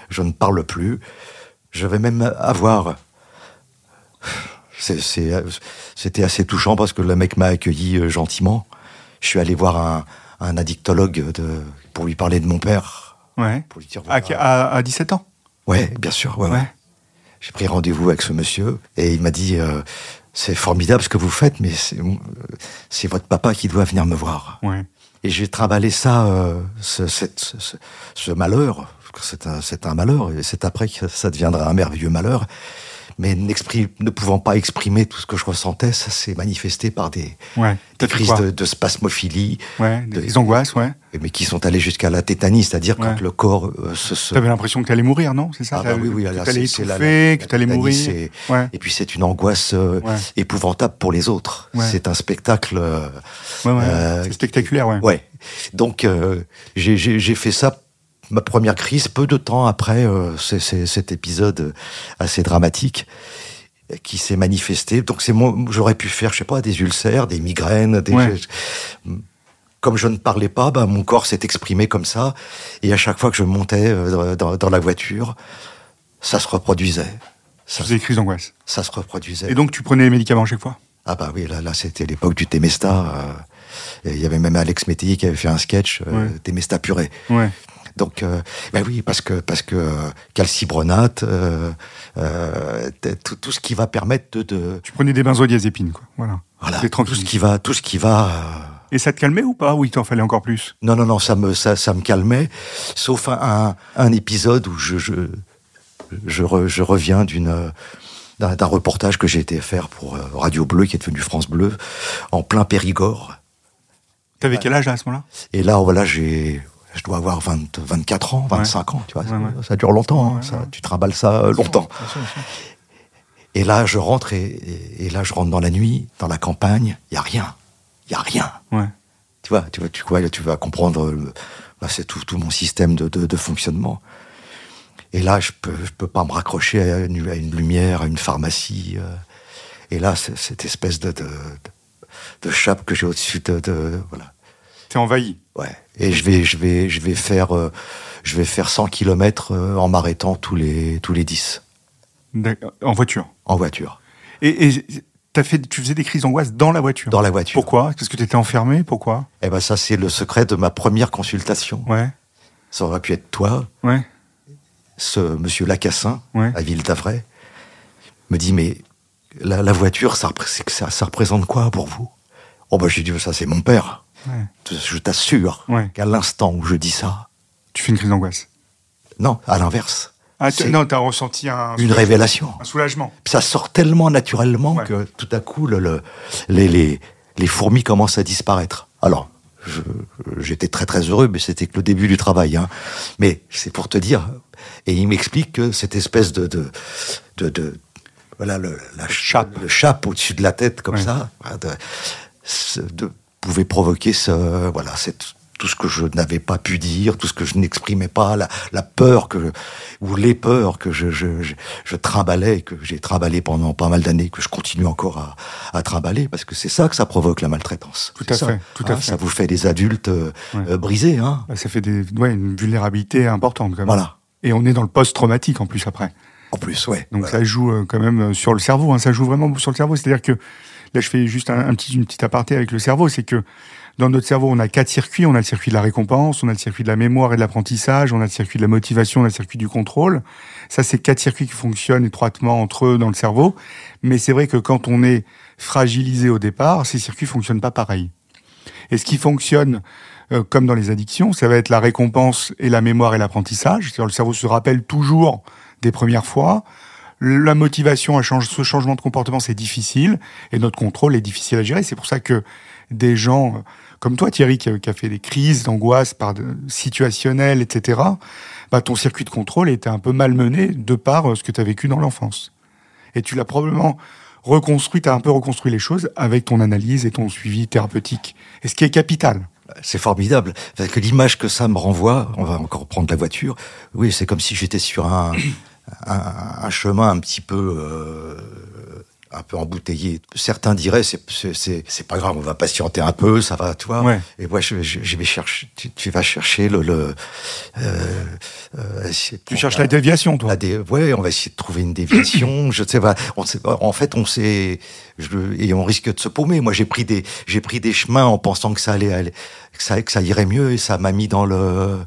Je ne parle plus. Je vais même avoir. C'était assez touchant parce que le mec m'a accueilli euh, gentiment. Je suis allé voir un, un addictologue de, pour lui parler de mon père. Ouais. Pour lui dire, À, voilà. à, à 17 ans? Ouais, bien sûr. Ouais, ouais. Ouais. J'ai pris rendez-vous avec ce monsieur et il m'a dit euh, c'est formidable ce que vous faites, mais c'est euh, c'est votre papa qui doit venir me voir. Ouais. Et j'ai trimballé ça, euh, ce, cette- ce- ce- malheur, un, c'est un malheur, et c'est après que ça deviendra un merveilleux malheur. Mais ne pouvant pas exprimer tout ce que je ressentais, ça s'est manifesté par des, Ouais. Crises de, de spasmophilie, Ouais. de- Des angoisses, ouais. mais qui sont allées jusqu'à la tétanie, c'est-à-dire Ouais. quand le corps euh, se... se- T'avais l'impression que t'allais mourir, non? C'est ça Ah bah oui, oui, que là, t'allais c'est- c'est la- étouffer, que t'allais la mourir. Et puis c'est une angoisse euh, épouvantable pour les autres. C'est un spectacle... euh, euh, C'est spectaculaire, ouais. Ouais. Donc j'ai fait ça, ma première crise, peu de temps après euh, cet épisode assez dramatique qui s'est manifesté. Donc c'est moi, j'aurais pu faire, je sais pas, des ulcères, des migraines, des. Ouais. Comme je ne parlais pas, bah, mon corps s'est exprimé comme ça, et à chaque fois que je montais euh, dans, dans la voiture, ça se reproduisait. Ça, faisais des crises d'angoisse. ça se reproduisait. Et donc, tu prenais les médicaments chaque fois? Ah bah oui, là, là c'était l'époque du Temesta. euh, Il y avait même Alex Métayer qui avait fait un sketch, euh, Ouais. Temesta purée. Ouais. Donc, euh, bah oui, parce que parce que euh, calcibronate, euh, euh, t- tout, tout ce qui va permettre de, de Tu prenais des benzodiazépines, quoi. Voilà. voilà, tout ce qui va, tout ce qui va. euh, Et ça te calmait ou pas Ou il t'en fallait encore plus? Non, non, non, ça me ça, ça me calmait, sauf un, un, épisode où je je je, re- je reviens d'une euh, d'un reportage que j'ai été faire pour euh, Radio Bleu, qui est devenu France Bleu, en plein Périgord. T'avais quel âge à ce moment-là? Et là, voilà, j'ai, je dois avoir 20, 24 ans, 25 ans, tu vois. Ouais, ça, ouais. ça dure longtemps, hein, ça, tu trimbales ça euh, longtemps. Bien sûr, bien sûr. Et là, je rentre et, et- et là, je rentre dans la nuit, dans la campagne, il y a rien. Il y a rien. Tu vois, tu, vois, tu, vois, tu vas comprendre, le- bah, c'est tout, tout mon système de, de, de fonctionnement. Et là, je peux, je peux pas me raccrocher à une, à une lumière, à une pharmacie. euh. et là, cette espèce de, de, chape que j'ai au-dessus de, de- voilà. T'es envahi. Ouais. Et je vais, je vais, je vais faire, euh, je vais faire 100 km en m'arrêtant tous les, tous les 10 D'accord. En voiture. en voiture, Et, et t'as fait, tu faisais des crises d'angoisse dans la voiture. dans la voiture. Pourquoi? Parce que t'étais enfermé. Pourquoi? Eh ben ça, c'est le secret de ma première consultation. Ouais. Ça aurait pu être toi, Ouais. ce monsieur Lacassin, Ouais. à Ville d'Avray, me dit mais la, la voiture, ça, ça, ça représente quoi pour vous? Oh bah j'ai dit ça c'est mon père. Ouais. Je t'assure Ouais. qu'à l'instant où je dis ça, Tu fais une crise d'angoisse. non, à l'inverse, Ah, t- C'est non, t'as ressenti un une révélation. Un soulagement. Ça sort tellement naturellement Ouais. que tout à coup le, le- les, les, les fourmis commencent à disparaître. Alors j'étais très très heureux, mais c'était que le début du travail. Hein. Mais c'est pour te dire. Et il m'explique que cette espèce de, de, de, de- voilà le, la chape. le chape au-dessus de la tête comme Ouais. ça, de- pouvait provoquer ce, voilà, cette, tout ce que je n'avais pas pu dire, tout ce que je n'exprimais pas, la, la peur que, ou les peurs que je, je, je, je trimballais, que j'ai trimballé pendant pas mal d'années, que je continue encore à, à trimballer, parce que c'est ça que ça provoque la maltraitance. Tout à ça. fait, tout à Hein, fait. Ça vous fait des adultes euh, Ouais. euh, brisés, hein. Bah, ça fait des, ouais, une vulnérabilité importante quand même. Voilà. Et on est dans le post-traumatique en plus après. En plus, ouais. Donc Voilà. ça joue euh, quand même sur le cerveau. Hein, ça joue vraiment sur le cerveau. C'est-à-dire que là, je fais juste un, un petit, une petite aparté avec le cerveau. C'est que dans notre cerveau, on a quatre circuits. On a le circuit de la récompense, on a le circuit de la mémoire et de l'apprentissage, on a le circuit de la motivation, on a le circuit du contrôle. Ça, c'est quatre circuits qui fonctionnent étroitement entre eux dans le cerveau. Mais c'est vrai que quand on est fragilisé au départ, ces circuits fonctionnent pas pareil. Et ce qui fonctionne euh, comme dans les addictions, ça va être la récompense et la mémoire et l'apprentissage. Le cerveau se rappelle toujours des premières fois. La motivation à changer, ce changement de comportement, c'est difficile et notre contrôle est difficile à gérer. C'est pour ça que des gens euh, comme toi, Thierry, qui a, qui a fait des crises d'angoisse par de- situationnelles, etc., bah, ton circuit de contrôle était un peu malmené de par euh, ce que tu as vécu dans l'enfance. Et tu l'as probablement reconstruit, tu as un peu reconstruit les choses avec ton analyse et ton suivi thérapeutique. Et ce qui est capital. C'est formidable. Parce que l'image que ça me renvoie, on va encore prendre la voiture, oui, c'est comme si j'étais sur un, un, chemin un petit peu... un peu embouteillé. Certains diraient c'est c'est c'est c'est pas grave, on va patienter un peu, ça va, tu vois. Ouais. Et moi je, je, je vais chercher, tu, tu vas chercher le le. Euh, euh, Tu cherches la déviation, toi. la dé- ouais, on va essayer de trouver une déviation. je sais pas. On sait pas. En fait, on sait je, et on risque de se paumer. Moi, j'ai pris des j'ai pris des chemins en pensant que ça allait, aller- que ça que ça irait mieux et ça m'a mis dans le.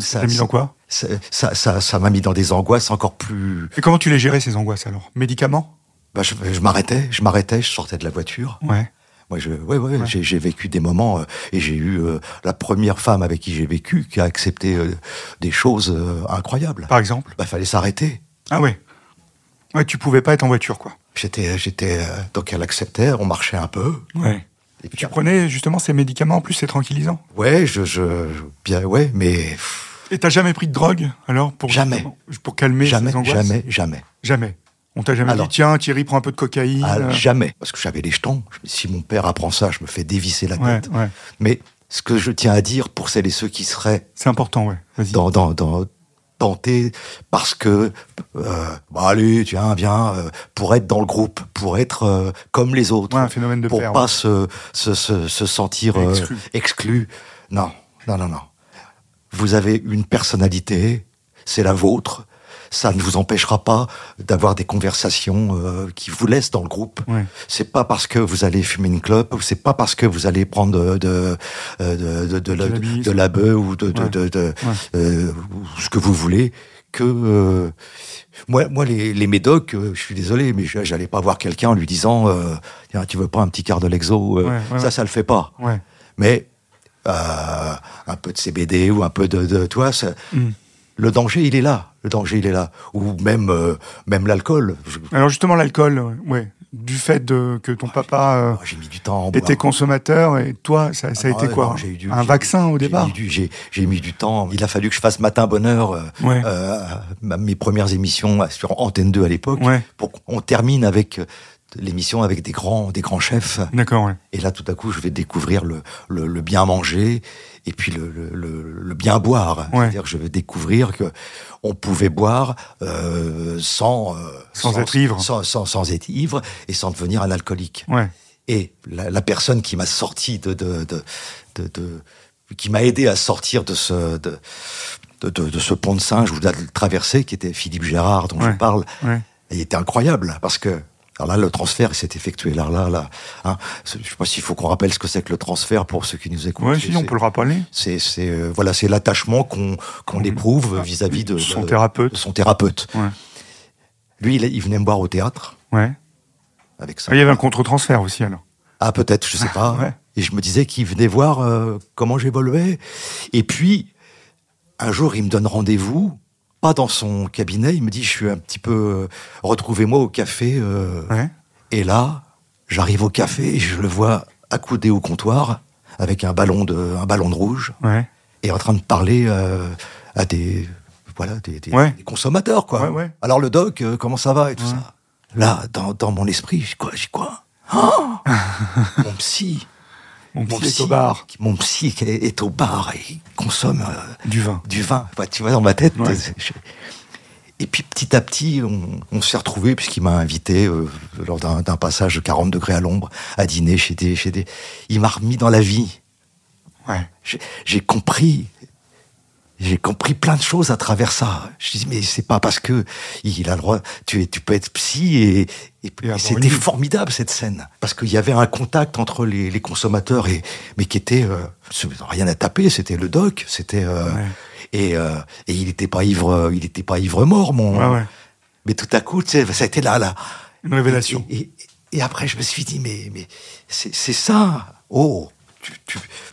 Ça t'a mis dans quoi? ça ça ça ça m'a mis dans des angoisses encore plus. Et comment tu les gérais, ces angoisses, alors? Médicaments? Bah, je je m'arrêtais, je m'arrêtais, je sortais de la voiture. Ouais. Moi, je, ouais, ouais, J'ai, j'ai vécu des moments euh, et j'ai eu euh, la première femme avec qui j'ai vécu qui a accepté euh, des choses incroyables. Par exemple Bah, fallait s'arrêter. Ah ouais. Ouais, tu pouvais pas être en voiture, quoi. J'étais, j'étais, donc elle acceptait, on marchait un peu. Ouais. Et puis, Tu prenais justement ces médicaments, en plus, c'est tranquillisant. ouais, je, je, bien, ouais, mais Et t'as jamais pris de drogue, alors pour Jamais. Pour calmer jamais, ces angoisses? jamais, jamais, Jamais. On t'a jamais dit, tiens, Thierry, prends un peu de cocaïne. Ah, jamais, parce que j'avais les jetons. Si mon père apprend ça, je me fais dévisser la tête. ouais. Mais ce que je tiens à dire pour celles et ceux qui seraient C'est important, ouais. Vas-y. dans, dans, dans tentés parce que euh, bah allez tiens viens euh, pour être dans le groupe pour être euh, comme les autres Ouais, un phénomène de pour pair, pas se, se, se, se sentir euh, Exclu. exclu non non non non vous avez une personnalité c'est la vôtre ça ne vous empêchera pas d'avoir des conversations euh, qui vous laissent dans le groupe. Ouais. C'est pas parce que vous allez fumer une clope, ou c'est pas parce que vous allez prendre de de euh, de, de, de, la- de la bœuf ou de, de, Ouais. de, de- Ouais. euh, ce que vous voulez que euh, moi moi les, les médocs euh, je suis désolé mais j'allais pas voir quelqu'un en lui disant euh, Tiens, tu veux pas un petit quart de l'exo euh, Ouais, ouais, ça ça le fait pas Ouais. mais euh, un peu de CBD ou un peu de, de toi ça- Mm. Le danger il est là le danger il est là ou même euh, même l'alcool Alors justement, l'alcool, ouais. du fait de, que ton papa euh, mis du temps. était boire. consommateur et toi, ça, ça a Ah, été quoi non, eu du- Un vaccin au départ J'ai mis du temps. Il a fallu que je fasse matin bonheur euh, Ouais. euh, mes premières émissions sur Antenne 2 à l'époque Ouais. pour qu'on termine avec l'émission avec des grands des grands chefs. D'accord, ouais. Et là, tout à coup, je vais découvrir le, le, le bien manger et puis le, le, le, le bien boire. Ouais. C'est-à-dire je vais découvrir que on pouvait boire euh, sans, euh, Sans être ivre. sans, sans, sans être ivre et sans devenir un alcoolique. Ouais. Et la, la personne qui m'a sorti de, de, de, de, de- qui m'a aidé à sortir de ce de, de, ce pont de singe ou de le traverser, qui était Philippe Gérard dont Ouais. je parle, Ouais. il était incroyable parce que alors là le transfert s'est effectué là là là. Hein, je sais pas s'il faut qu'on rappelle ce que c'est que le transfert pour ceux qui nous écoutent. C'est- si, on peut le rappeler. C'est c'est euh, voilà c'est l'attachement qu'on qu'on éprouve vis-à-vis de, Son thérapeute. de son thérapeute. Ouais. Lui il, il venait me voir au théâtre Ouais. avec ça. Ah, Il y avait un contre-transfert aussi, alors. Ah, peut-être, je sais pas. Ouais. Et je me disais qu'il venait voir euh, comment j'évoluais. Et puis, un jour, il me donne rendez-vous, pas dans son cabinet. Il me dit, je suis un petit peu... euh, Retrouvez-moi au café. euh. Ouais. Et là, j'arrive au café et je le vois accoudé au comptoir avec un ballon de, un ballon de rouge Ouais. et en train de parler euh, à des... Voilà, des, des- Ouais. des consommateurs, quoi. Alors, le doc, euh, comment ça va et tout ça Là, dans, dans mon esprit, j'ai quoi J'ai quoi? Oh Mon psy Mon mon petit est au bar. Mon psy qui est, est au bar et il consomme euh, Du vin. du vin. Enfin, tu vois, dans ma tête. Ouais. c'est- je- Et puis petit à petit, on, on s'est retrouvés puisqu'il m'a invité euh, lors d'un passage de 40 degrés à l'ombre à dîner chez des, chez des. Il m'a remis dans la vie. Ouais. J'ai compris. J'ai compris plein de choses à travers ça. Je dis mais c'est pas parce que il a le droit. Tu es, tu peux être psy et, c'était formidable cette scène parce qu'il y avait un contact entre les, les consommateurs et mais qui était euh, rien à taper. C'était le doc. C'était euh, Ouais. et, euh, et il était pas ivre. Il était pas ivre mort mon. Ouais, ouais. Mais tout à coup, tu sais, ça a été là là. Une révélation. Et, et- après, je me suis dit, mais, mais c'est c'est ça. Oh,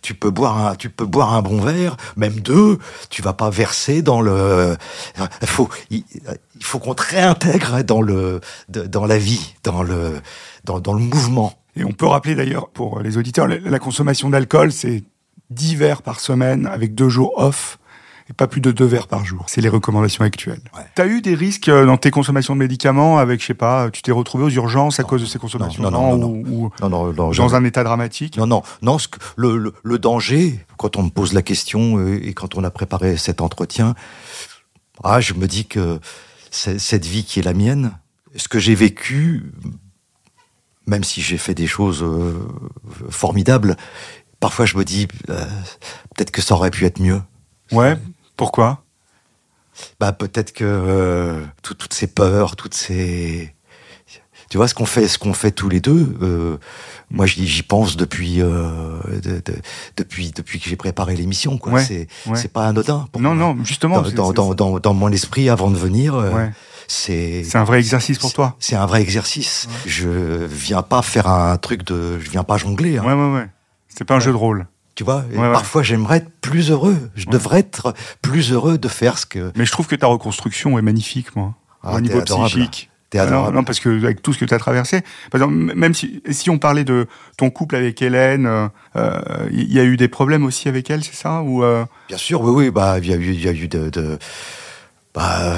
tu, peux boire un, tu peux boire un bon verre, même deux. Tu vas pas verser dans le. Il faut, il, faut qu'on te réintègre dans le, dans la vie, dans le, dans, dans le mouvement. Et on peut rappeler d'ailleurs pour les auditeurs, la, la consommation d'alcool, c'est 10 verres par semaine avec deux jours off et pas plus de deux verres par jour. C'est les recommandations actuelles. Ouais. T'as eu des risques euh, dans tes consommations de médicaments avec, je sais pas, tu t'es retrouvé aux urgences à cause de ces consommations non, non, non, ou, dans jamais. un état dramatique? Non, non, non. Ce que, le, le, le danger, quand on me pose la question euh, et quand on a préparé cet entretien, ah, je me dis que cette vie qui est la mienne, ce que j'ai vécu, même si j'ai fait des choses euh, formidables, parfois je me dis euh, peut-être que ça aurait pu être mieux. Ouais. Pourquoi? Bah peut-être que euh, tout- toutes ces peurs, toutes ces tu vois ce qu'on fait, ce qu'on fait tous les deux. euh, moi, j'y pense depuis euh, de- de- depuis depuis que j'ai préparé l'émission. Quoi, Ouais, c'est ouais. pas anodin. pour Non, moi. non, justement. Dans, dans, dans, dans, dans mon esprit, avant de venir, euh, Ouais. c'est C'est un vrai exercice pour toi. c'est un vrai exercice. Je viens pas faire un truc de, je viens pas jongler. hein. Ouais, ouais, ouais. C'est pas un jeu de rôle. Tu vois, et Ouais, ouais. parfois j'aimerais être plus heureux. Je devrais être plus heureux de faire ce que. Mais je trouve que ta reconstruction est magnifique, moi. Ah, au niveau adorable. psychique. T'es non, parce que avec tout ce que tu as traversé, par exemple, même si, si on parlait de ton couple avec Hélène, euh, euh, il y a eu des problèmes aussi avec elle, c'est ça Ou euh, Bien sûr, oui, oui, bah, il y a eu, il y a eu de, de- bah,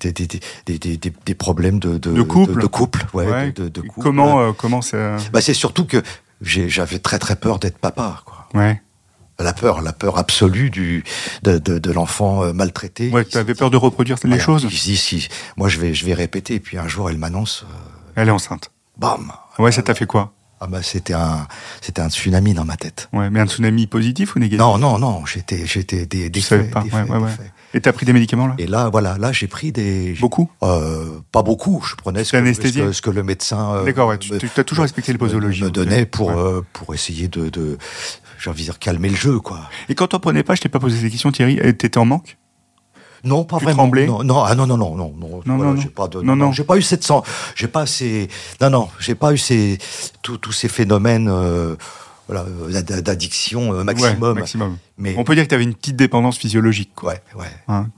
des, des, des, des, des, des problèmes de, de, De couple. de, couple, ouais, ouais, couple. comment euh, comment ça Bah, c'est surtout que j'avais très très peur d'être papa, quoi. Ouais, La peur, la peur absolue du, de, de, de l'enfant euh, maltraité. ouais, tu avais peur de reproduire les choses. Il se dit, si, moi je vais, je vais répéter, et puis un jour elle m'annonce, euh, Elle est enceinte. bam. Ouais, ça t'a fait quoi Ah bah c'était un, c'était un tsunami dans ma tête. Ouais, mais un tsunami positif ou négatif? Non, non, non, j'étais, j'étais des, des faits, pas. des ouais, faits, ouais, des ouais. faits. Et t'as pris des médicaments là? Et là, voilà, là j'ai pris des, Beaucoup? Euh, pas beaucoup, je prenais ce que, ce que- ce que le médecin euh, D'accord, ouais, tu as toujours respecté les posologies. me donnait pour euh, pour essayer de, de j'ai envie de dire calmer le jeu quoi. Et quand t'en prenais pas, je t'ai pas posé ces questions, Thierry. et T'étais en manque? Non, pas Tu vraiment. tremblais? Non, non, ah non, non, non, non, non, Non, voilà, non, j'ai non. pas de, Non, non. j'ai pas eu cette j'ai pas ces, non, non, j'ai pas eu ces, tous tous ces phénomènes. euh, voilà, euh, d'addiction euh, Ouais, maximum. maximum. Mais On peut dire que tu avais une petite dépendance physiologique. Quoi. ouais, ouais. Hein.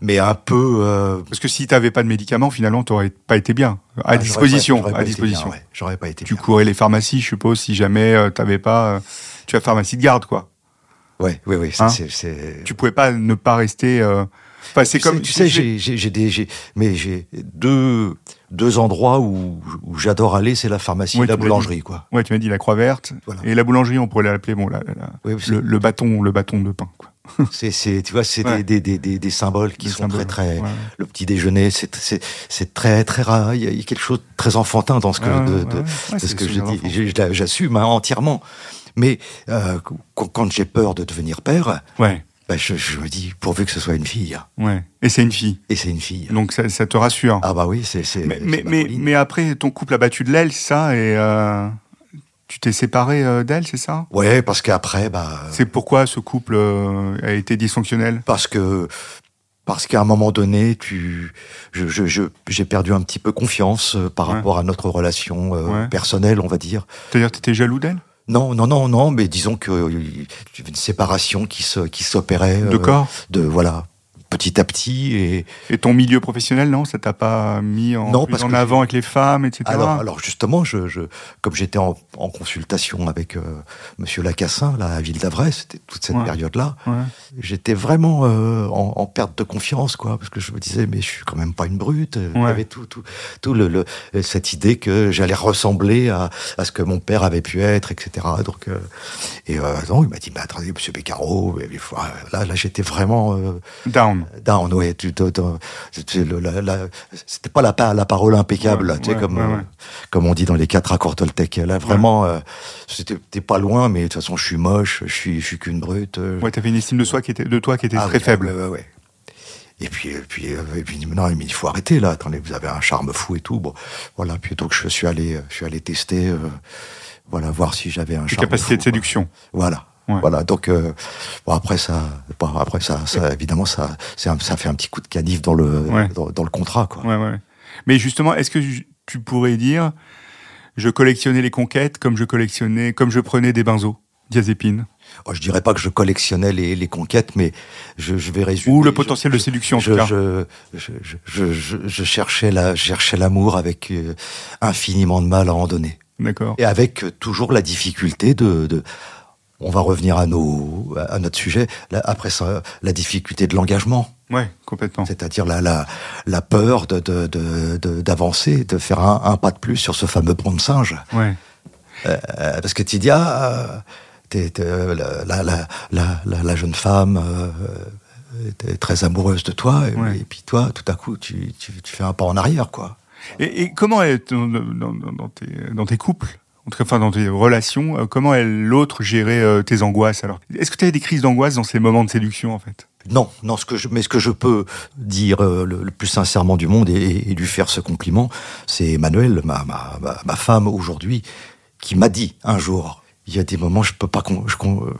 Mais un peu. euh, Parce que si tu n'avais pas de médicaments, finalement, tu n'aurais pas été bien. À ah, disposition. pas- j'aurais à pas été disposition. bien, ouais, J'aurais pas été Tu bien. courais les pharmacies, je suppose, si jamais tu t'avais pas. euh, tu as pharmacie de garde, quoi. Ouais, oui, oui. Hein c'est-. Tu pouvais pas ne pas rester. euh, Enfin, c'est comme. sais, tu sais, j'ai, des, j'ai, mais j'ai deux, deux endroits où, où j'adore aller, c'est la pharmacie Ouais, et la boulangerie, quoi. Ouais, tu m'as dit la croix verte Voilà. et la boulangerie, on pourrait l'appeler bon la- la- la- Oui, c'est, le, le bâton, le bâton de pain. C'est, tu vois, c'est Ouais. des, des, des, des symboles qui sont très, très. Ouais. Le petit déjeuner, c'est, c'est, c'est très, très rare. Il y, a, quelque chose de très enfantin dans ce que, de, ce que je dis. J'assume hein, entièrement. Mais euh, quand, j'ai peur de devenir père, Ouais, bah, je, je me dis pourvu que ce soit une fille. ouais. Et c'est une fille. Et c'est une fille. Donc ça, ça te rassure. Ah bah oui, c'est. mais, mais, ma mais, après, ton couple a battu de l'aile, ça Et euh, tu t'es séparé euh, d'elle, c'est ça? Ouais, parce qu'après, bah. C'est pourquoi ce couple euh, a été dysfonctionnel? Parce que parce qu'à un moment donné, tu, je, je, je- j'ai perdu un petit peu confiance euh, par Ouais. rapport à notre relation euh, Ouais. personnelle, on va dire. C'est-à-dire que tu étais jaloux d'elle? Non, non, non, non, mais disons que euh, il y avait une séparation qui se, qui s'opérait de euh, corps? de voilà, petit à petit et Et ton milieu professionnel, non? Ça t'a pas mis en, Non, plus parce en que avant avec les femmes, etc. alors, alors justement, je, je, comme j'étais en, en consultation avec euh, Monsieur Lacassin, là, à Ville d'Avray, c'était toute cette Ouais. période-là, Ouais. j'étais vraiment euh, en, en perte de confiance, quoi, parce que je me disais, mais je suis quand même pas une brute. Il y Ouais. avait tout, tout, tout le, le- cette idée que j'allais ressembler à, à ce que mon père avait pu être, etc. Donc, euh, et euh, non, il m'a dit, mais attendez, Monsieur Beccaro, là, là, j'étais vraiment euh, Down. down, ouais, tu- tu- tu- c'était le- la- la- c'était pas la, la parole impeccable, Ouais, tu sais, ouais, comme, ouais, euh, comme on dit dans les quatre accords Toltec. Là, vraiment, euh, c'était t'es pas loin, mais de toute façon, je suis moche, je suis, je suis qu'une brute. euh, Ouais, t'avais une estime de soi qui était, de toi qui était ah très oui, faible. ouais, ouais, ouais. Et puis, et puis, euh, et puis, non, mais il faut arrêter là. Attendez, vous avez un charme fou et tout. Bon, voilà. Plutôt que je suis allé, euh, je suis allé tester, euh, voilà, voir si j'avais un Tes charme. capacités fou, de séduction. Voilà. Ouais. Voilà. Donc, euh, bon, après ça, bon, après ça, ça, évidemment, ça, c'est un- ça fait un petit coup de canif dans le, Ouais. dans, dans le contrat, quoi. Ouais, ouais. Mais justement, est-ce que tu pourrais dire, je collectionnais les conquêtes comme je collectionnais, comme je prenais des benzos, diazépines, Oh, je dirais pas que je collectionnais les, les conquêtes, mais je, je vais résumer. ou le je- potentiel de séduction en je, tout cas. je, je, je, je, je- je cherchais la, cherchais l'amour avec euh, infiniment de mal à en donner. D'accord. Et avec euh, toujours la difficulté de, de on va revenir à nos, à notre sujet, après ça, la difficulté de l'engagement. Ouais, complètement. C'est-à-dire la, la, la peur de, de, de, de- d'avancer, de faire un, un pas de plus sur ce fameux pont de singe. Ouais. Euh, parce que ah, euh, euh, la, la, jeune femme euh, était très amoureuse de toi, et, Ouais. et puis toi, tout à coup, tu, tu, tu fais un pas en arrière, quoi. Et, et comment est dans- dans tes, dans tes couples, en tout cas, enfin dans tes relations, euh, comment l'autre gérait euh, tes angoisses alors? Est-ce que tu avais des crises d'angoisse dans ces moments de séduction en fait? Non, non, ce que je, mais ce que je peux dire euh, le, le plus sincèrement du monde et, et lui faire ce compliment, c'est Emmanuel, ma, ma, ma, femme aujourd'hui, qui m'a dit un jour, il y a des moments je peux pas, je,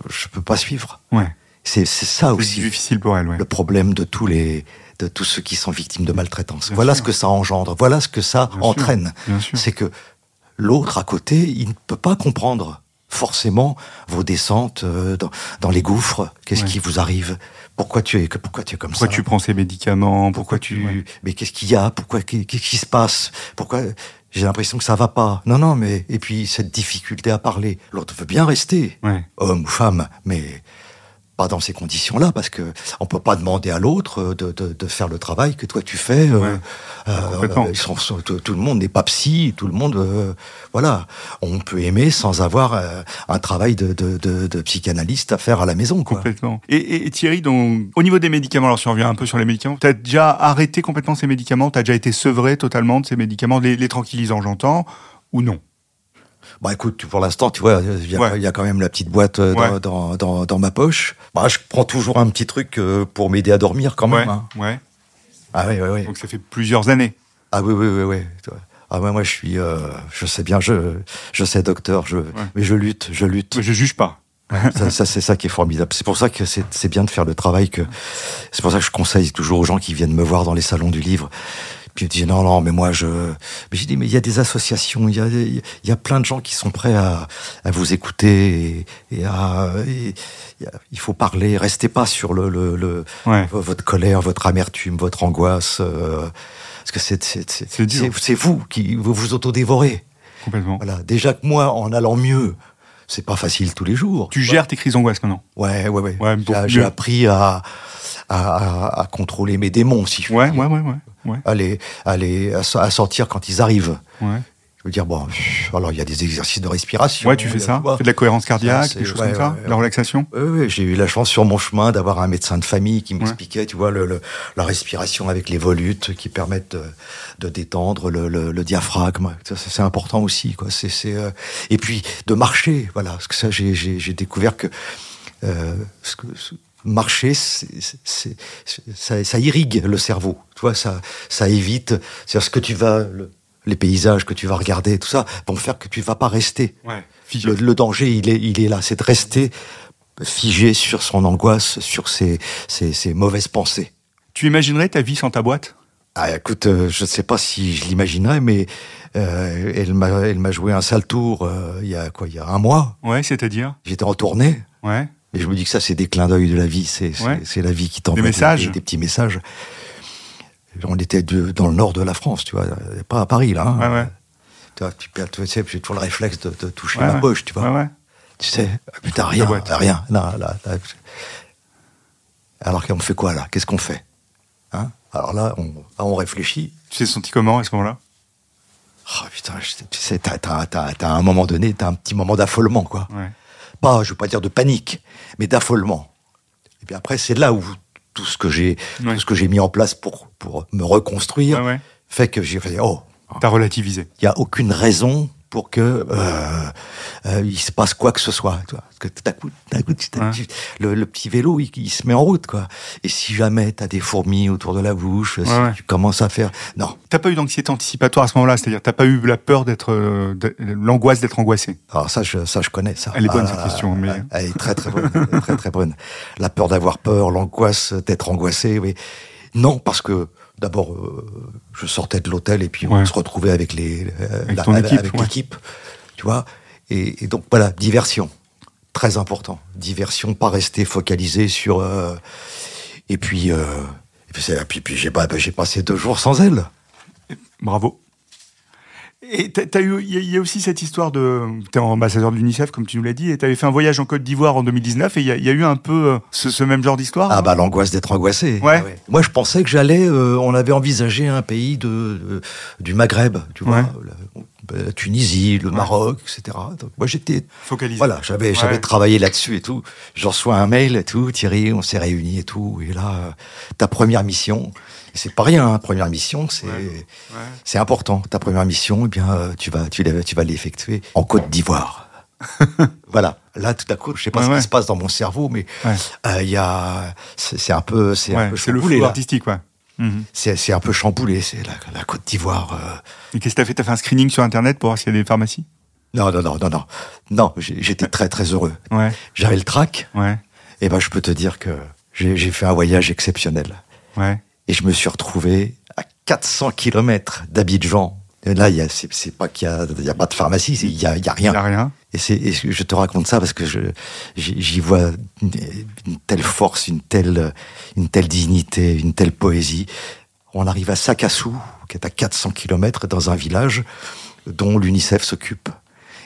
je peux pas suivre. Ouais. C'est ça aussi difficile pour elle, ouais. le problème de tous les de tous ceux qui sont victimes de maltraitance. Bien voilà sûr. ce que ça engendre. Voilà ce que ça Bien entraîne. bien sûr. C'est que l'autre à côté, il ne peut pas comprendre forcément vos descentes euh, dans, dans les gouffres. Qu'est-ce Ouais. qui vous arrive? Pourquoi tu es que pourquoi tu es comme Pourquoi ça? tu prends ces médicaments? Pourquoi tu... ouais. mais qu'est-ce qu'il y a? Pourquoi qu'est- Qu'est-ce qui se passe? Pourquoi j'ai l'impression que ça va pas Non, non, mais et puis cette difficulté à parler. L'autre veut bien rester, Ouais. homme ou femme, mais pas dans ces conditions-là, parce que on peut pas demander à l'autre euh, de, de, de faire le travail que toi tu fais. euh, Ouais. euh, sont- sont- tout, tout le monde n'est pas psy, tout le monde, euh, voilà. On peut aimer sans avoir euh, un travail de, de, de, de psychanalyste à faire à la maison, quoi. Complètement. Et, et- et Thierry, donc, au niveau des médicaments, alors si on revient un peu sur les médicaments, t'as déjà arrêté complètement ces médicaments? T'as déjà été sevré totalement de ces médicaments, les, les tranquillisants, j'entends, ou non? Bah écoute, pour l'instant, tu vois, il y, a- Ouais. il y a quand même la petite boîte euh, Ouais. dans, dans, dans, ma poche. Bah, je prends toujours un petit truc euh, pour m'aider à dormir quand même. hein. ouais. Ah oui, oui, oui. Donc ça fait plusieurs années. Ah oui, oui, oui, oui. Ah ouais, moi je suis, euh, je sais bien, je, je sais docteur, je, mais je lutte, je lutte. Mais je juge pas. ça, ça, c'est ça qui est formidable. C'est pour ça que c'est c'est bien de faire le travail que. C'est pour ça que je conseille toujours aux gens qui viennent me voir dans les salons du livre. Puis il dit non, non, mais moi je. Mais j'ai dit mais il y a des associations, il y a, il y a plein de gens qui sont prêts à, à vous écouter et, et à. et il faut parler. Restez pas sur le, le, le- Ouais. votre colère, votre amertume, votre angoisse. euh, parce que c'est c'est vous qui vous vous autodévorez. Complètement. Voilà. Déjà que moi, en allant mieux, c'est pas facile tous les jours. Tu gères tes crises d'angoisse maintenant? Ouais, ouais, ouais. Ouais, J'ai- appris à, à, à- à contrôler mes démons, si je puis Ouais, ouais, ouais, ouais. Ouais. À, les, à, les- à so- à sortir quand ils arrivent. Ouais, Je veux dire, bon, alors il y a des exercices de respiration. Ouais, tu fais ça tu fais de la cohérence cardiaque, c'est- des choses ouais, comme ça ouais, La relaxation? Oui, j'ai eu la chance sur mon chemin d'avoir un médecin de famille qui m'expliquait, tu vois, le, le- la respiration avec les volutes qui permettent de, de détendre le, diaphragme. C'est important aussi, quoi. Euh, et puis de marcher, voilà. Parce que ça, j'ai, découvert que, euh, ce que ce- marcher, ça, ça irrigue le cerveau. Tu vois, ça, ça évite. C'est ce que tu vas, le- les paysages que tu vas regarder, tout ça, vont faire que tu vas pas rester. Ouais. Le, le danger, il est, il est là, c'est de rester figé sur son angoisse, sur ses, ses, ses mauvaises pensées. Tu imaginerais ta vie sans ta boîte? Ah, écoute, euh, je ne sais pas si je l'imaginerais, mais euh, elle m'a, elle m'a joué un sale tour euh, il y a quoi, il y a un mois? Ouais, c'est-à-dire? J'étais en tournée. Ouais. Et je me dis que ça, c'est des clins d'œil de la vie. C'est, Ouais. la vie qui t'envoie Des messages. Des, des petits messages. On était de- dans le nord de la France, tu vois, pas à Paris là. hein. Ouais, ouais. Tu vois, tu, tu sais, j'ai toujours le réflexe de, de toucher ma poche, tu vois. Tu sais, putain, rien, rien. Non, là, là, alors qu'on fait quoi là? Qu'est-ce qu'on fait? Hein? Alors là, on, là, on réfléchit. Tu t'es senti comment à ce moment-là? Oh putain, tu sais, t'as, t'as un moment donné, t'as un petit moment d'affolement, quoi. Ouais. Pas, je veux pas dire de panique, mais d'affolement. Et puis après, c'est là où tout ce que j'ai, Ouais. ce que j'ai mis en place pour, pour me reconstruire Ouais, ouais. fait que j'ai fait, oh, T'as relativisé. il n'y a aucune raison pour que euh, euh, il se passe quoi que ce soit. Tu vois. Parce que tout à coup, tout à coup, tu- Ouais. tu- le, le petit vélo, il, il se met en route. quoi. Et si jamais tu as des fourmis autour de la bouche, si ouais. tu commences à faire... Non. T'as pas eu d'anxiété anticipatoire à ce moment-là C'est-à-dire, t'as pas eu la peur d'être. euh, l'angoisse d'être angoissé? Alors ça, je, ça, je connais ça. Elle est bonne, Ah, cette question, mais- Elle est très, très bonne. très, très bonne. La peur d'avoir peur, l'angoisse d'être angoissé, oui. Non, parce que d'abord, euh, je sortais de l'hôtel et puis on se retrouvait avec les euh, Avec ton équipe, avec ouais. l'équipe, tu vois. Et, et donc voilà, diversion, très important. Diversion, pas rester focalisé sur. euh, et puis, et puis, c'est- puis, puis j'ai j'ai passé deux jours sans elle. Bravo. Et t'as, eu, il y, a- aussi cette histoire de, t'es ambassadeur de l'UNICEF comme tu nous l'as dit, et t'avais fait un voyage en Côte d'Ivoire en 2019, et il y, a- il y a eu un peu euh, ce, ce même genre d'histoire. Ah bah l'angoisse d'être angoissé. Ouais. Ah Moi je pensais que j'allais, euh, on avait envisagé un pays de, du Maghreb, tu vois, Ouais. la, la Tunisie, le Maroc, etc. Donc moi j'étais, Focalisé. voilà, j'avais j'avais Ouais. travaillé là-dessus et tout. J'en reçois un mail et tout, Thierry, on s'est réunis et tout. Et là, euh, ta première mission, c'est pas rien, hein, première mission, c'est Ouais. c'est important. Ta première mission, eh bien, euh, tu vas tu, tu vas l'effectuer en Côte d'Ivoire. voilà. Là, tout à coup, je sais pas Ouais, ce ouais. qui se passe dans mon cerveau, mais Ouais. euh, il y a, c'est un peu, c'est le chamboulé, flou artistique, ouais. Mhm. C'est un peu chamboulé. C'est la, la Côte d'Ivoire. euh. Et qu'est-ce que t'as fait? T'as fait un screening sur Internet pour voir s'il y a des pharmacies? Non, non, non, non, non. Non, j'étais très, très heureux. J'avais le trac. Et ben, je peux te dire que j'ai j'ai fait un voyage exceptionnel. ouais. Et je me suis retrouvé à 400 kilomètres d'Abidjan. Et là, il y a, c'est pas qu'il y a, il y a pas de pharmacie, il y a, y a rien. Il y a rien. Et, et je te raconte ça parce que j'y vois une, une telle force, une telle, une telle dignité, une telle poésie. On arrive à Sakassou, qui est à 400 kilomètres, dans un village dont l'UNICEF s'occupe.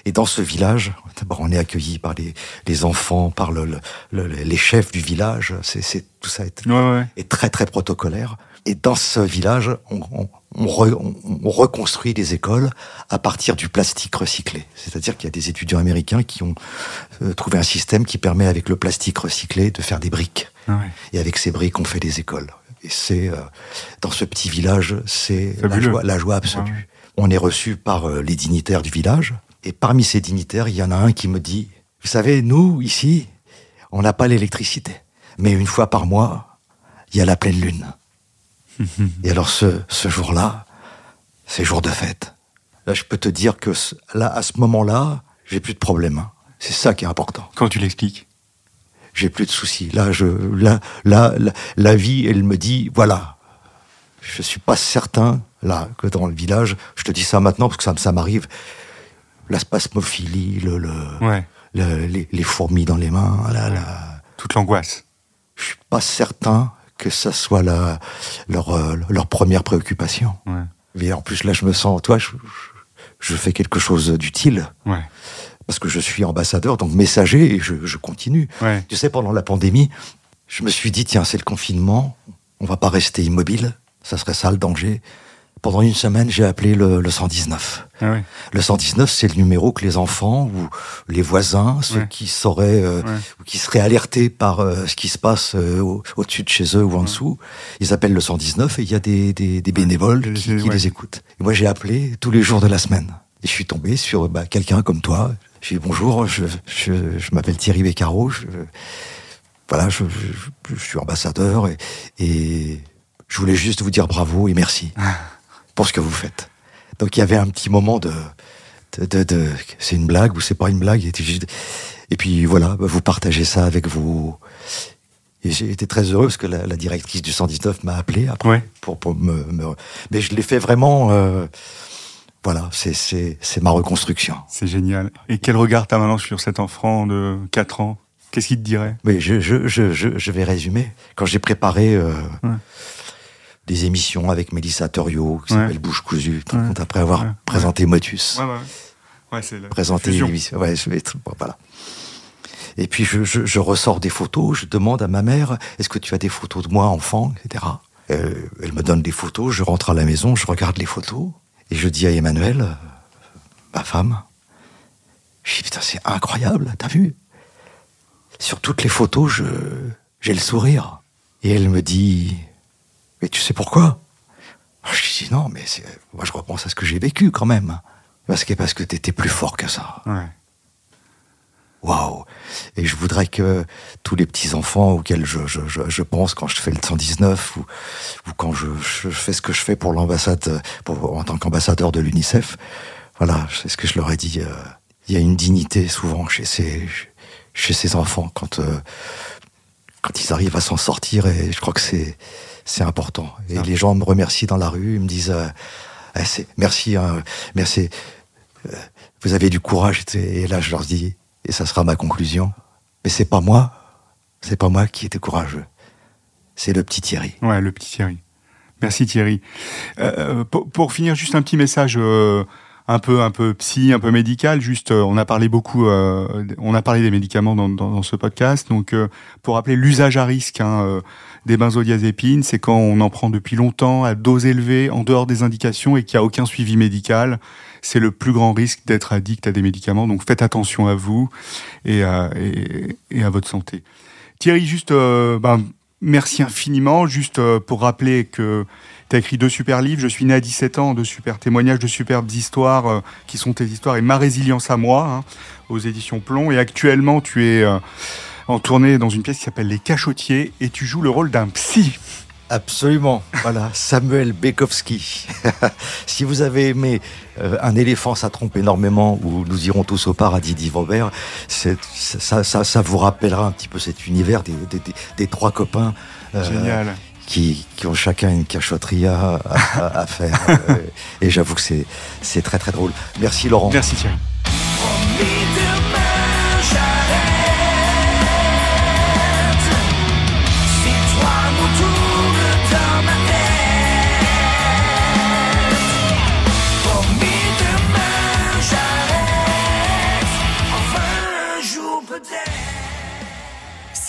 Et dans ce village, d'abord on est accueilli par les, les enfants, par le, le- le- les chefs du village. C'est, tout ça est, Ouais, ouais, ouais. est très très protocolaire. Et dans ce village, on, on- on re- on- on reconstruit les écoles à partir du plastique recyclé. C'est-à-dire qu'il y a des étudiants américains qui ont euh, trouvé un système qui permet avec le plastique recyclé de faire des briques. Ah ouais. Et avec ces briques, on fait des écoles. Et c'est euh, dans ce petit village, c'est la joie, la joie absolue. On est reçu par euh, les dignitaires du village. Et parmi ces dignitaires, il y en a un qui me dit Vous savez, nous, ici, on n'a pas l'électricité. Mais une fois par mois, il y a la pleine lune. Et alors, ce, ce jour-là, c'est jour de fête. Là, je peux te dire que là, à ce moment-là, j'ai plus de problème. hein. C'est ça qui est important Quand tu l'expliques. j'ai plus de soucis. Là, je, là, là, la, la vie, elle me dit, voilà, je suis pas certain, là, que dans le village, je te dis ça maintenant parce que ça, ça m'arrive, la spasmophilie, le, le, Ouais. le- les, les fourmis dans les mains, la, la, Toute l'angoisse. je suis pas certain que ça soit la, leur, euh, leur première préoccupation. Ouais. Mais en plus, là, je me sens, toi, je, je, je fais quelque chose d'utile Ouais. parce que je suis ambassadeur, donc messager, et je, je continue. Ouais. Tu sais, pendant la pandémie, je me suis dit, tiens, c'est le confinement, on va pas rester immobile, ça serait ça le danger. Pendant une semaine, j'ai appelé le, le 119. Ah ouais. Le 119, c'est le numéro que les enfants ou les voisins, ceux Ouais. qui sauraient euh, Ouais. ou qui seraient alertés par euh, ce qui se passe euh, au- au-dessus de chez eux ou en dessous, ils appellent le 119 et il y a des, des, des bénévoles qui, les écoutent. Et moi, j'ai appelé tous les jours de la semaine. Et je suis tombé sur bah, quelqu'un comme toi. J'ai dit bonjour, je, je, je m'appelle Thierry Beccaro. Je, voilà, je, je- je suis ambassadeur et, et je voulais juste vous dire bravo et merci pour ce que vous faites. Donc il y avait un petit moment de, de, de, de- c'est une blague ou c'est pas une blague? Et, puis- voilà, vous partagez ça avec vos. Et j'ai été très heureux parce que la, la directrice du 119 m'a appelé après Ouais. pour, pour me, me- Mais je l'ai fait vraiment. euh, voilà, c'est c'est c'est ma reconstruction. C'est génial. Et quel regard t'as maintenant sur cet enfant de 4 ans? Qu'est-ce qu'il te dirait? Mais je, je, je, je, je vais résumer. Quand j'ai préparé euh, Ouais. Des émissions avec Mélissa Torio, qui Ouais. s'appelle Bouche cousue, le Ouais. après avoir Ouais. présenté Motus, Ouais, ouais. Ouais, c'est la présenté l'émission. Ouais, je vais être- bon, voilà. Et puis je, je, je ressors des photos, je demande à ma mère, est-ce que tu as des photos de moi enfant, etc. Euh, elle me donne des photos, je rentre à la maison, je regarde les photos, et je dis à Emmanuel, ma femme, je dis putain c'est incroyable, t'as vu? Sur toutes les photos, je j'ai le sourire. Et elle me dit, mais tu sais pourquoi? Je dis non, mais moi je repense à ce que j'ai vécu quand même. Parce que parce que t'étais plus fort que ça. Ouais. Waouh Et je voudrais que tous les petits enfants auxquels je, je, je, je pense quand je fais le 119 ou, ou quand je, je fais ce que je fais pour l'ambassade, en tant qu'ambassadeur de l'UNICEF, voilà, c'est ce que je leur ai dit. euh, Il y a une dignité souvent chez ces chez ces enfants quand euh, quand ils arrivent à s'en sortir et je crois que c'est c'est important. Et les gens me remercient dans la rue, ils me disent euh, Eh, merci, hein, merci euh, vous avez du courage. Et là, je leur dis, et ça sera ma conclusion, mais c'est pas moi, c'est pas moi qui étais courageux, c'est le petit Thierry. Ouais, le petit Thierry. Merci Thierry. Euh, pour, pour finir, juste un petit message un peu un peu psy, un peu médical. Juste, euh, on a parlé beaucoup, euh, on a parlé des médicaments dans, dans, dans ce podcast. Donc, euh, pour rappeler l'usage à risque hein, euh, des benzodiazépines, c'est quand on en prend depuis longtemps à dose élevée, en dehors des indications et qu'il n'y a aucun suivi médical. C'est le plus grand risque d'être addict à des médicaments. Donc, faites attention à vous et à, et, et à votre santé. Thierry, juste, euh, ben, merci infiniment. Juste euh, pour rappeler que tu as écrit deux super livres. Je suis né à 17 ans, deux super témoignages, de superbes histoires euh, qui sont tes histoires et ma résilience à moi hein, aux éditions Plomb. Et actuellement, tu es euh, en tournée dans une pièce qui s'appelle Les Cachotiers et tu joues le rôle d'un psy. Absolument. Voilà, Samuel Bekowski. si vous avez aimé euh, Un éléphant, ça trompe énormément, ou Nous irons tous au paradis d'Yves ça, ça, ça vous rappellera un petit peu cet univers des, des, des- des trois copains euh, Génial. qui, qui ont chacun une cachotterie à, à- à faire. Et j'avoue que c'est c'est très très drôle. Merci Laurent. Merci Thierry.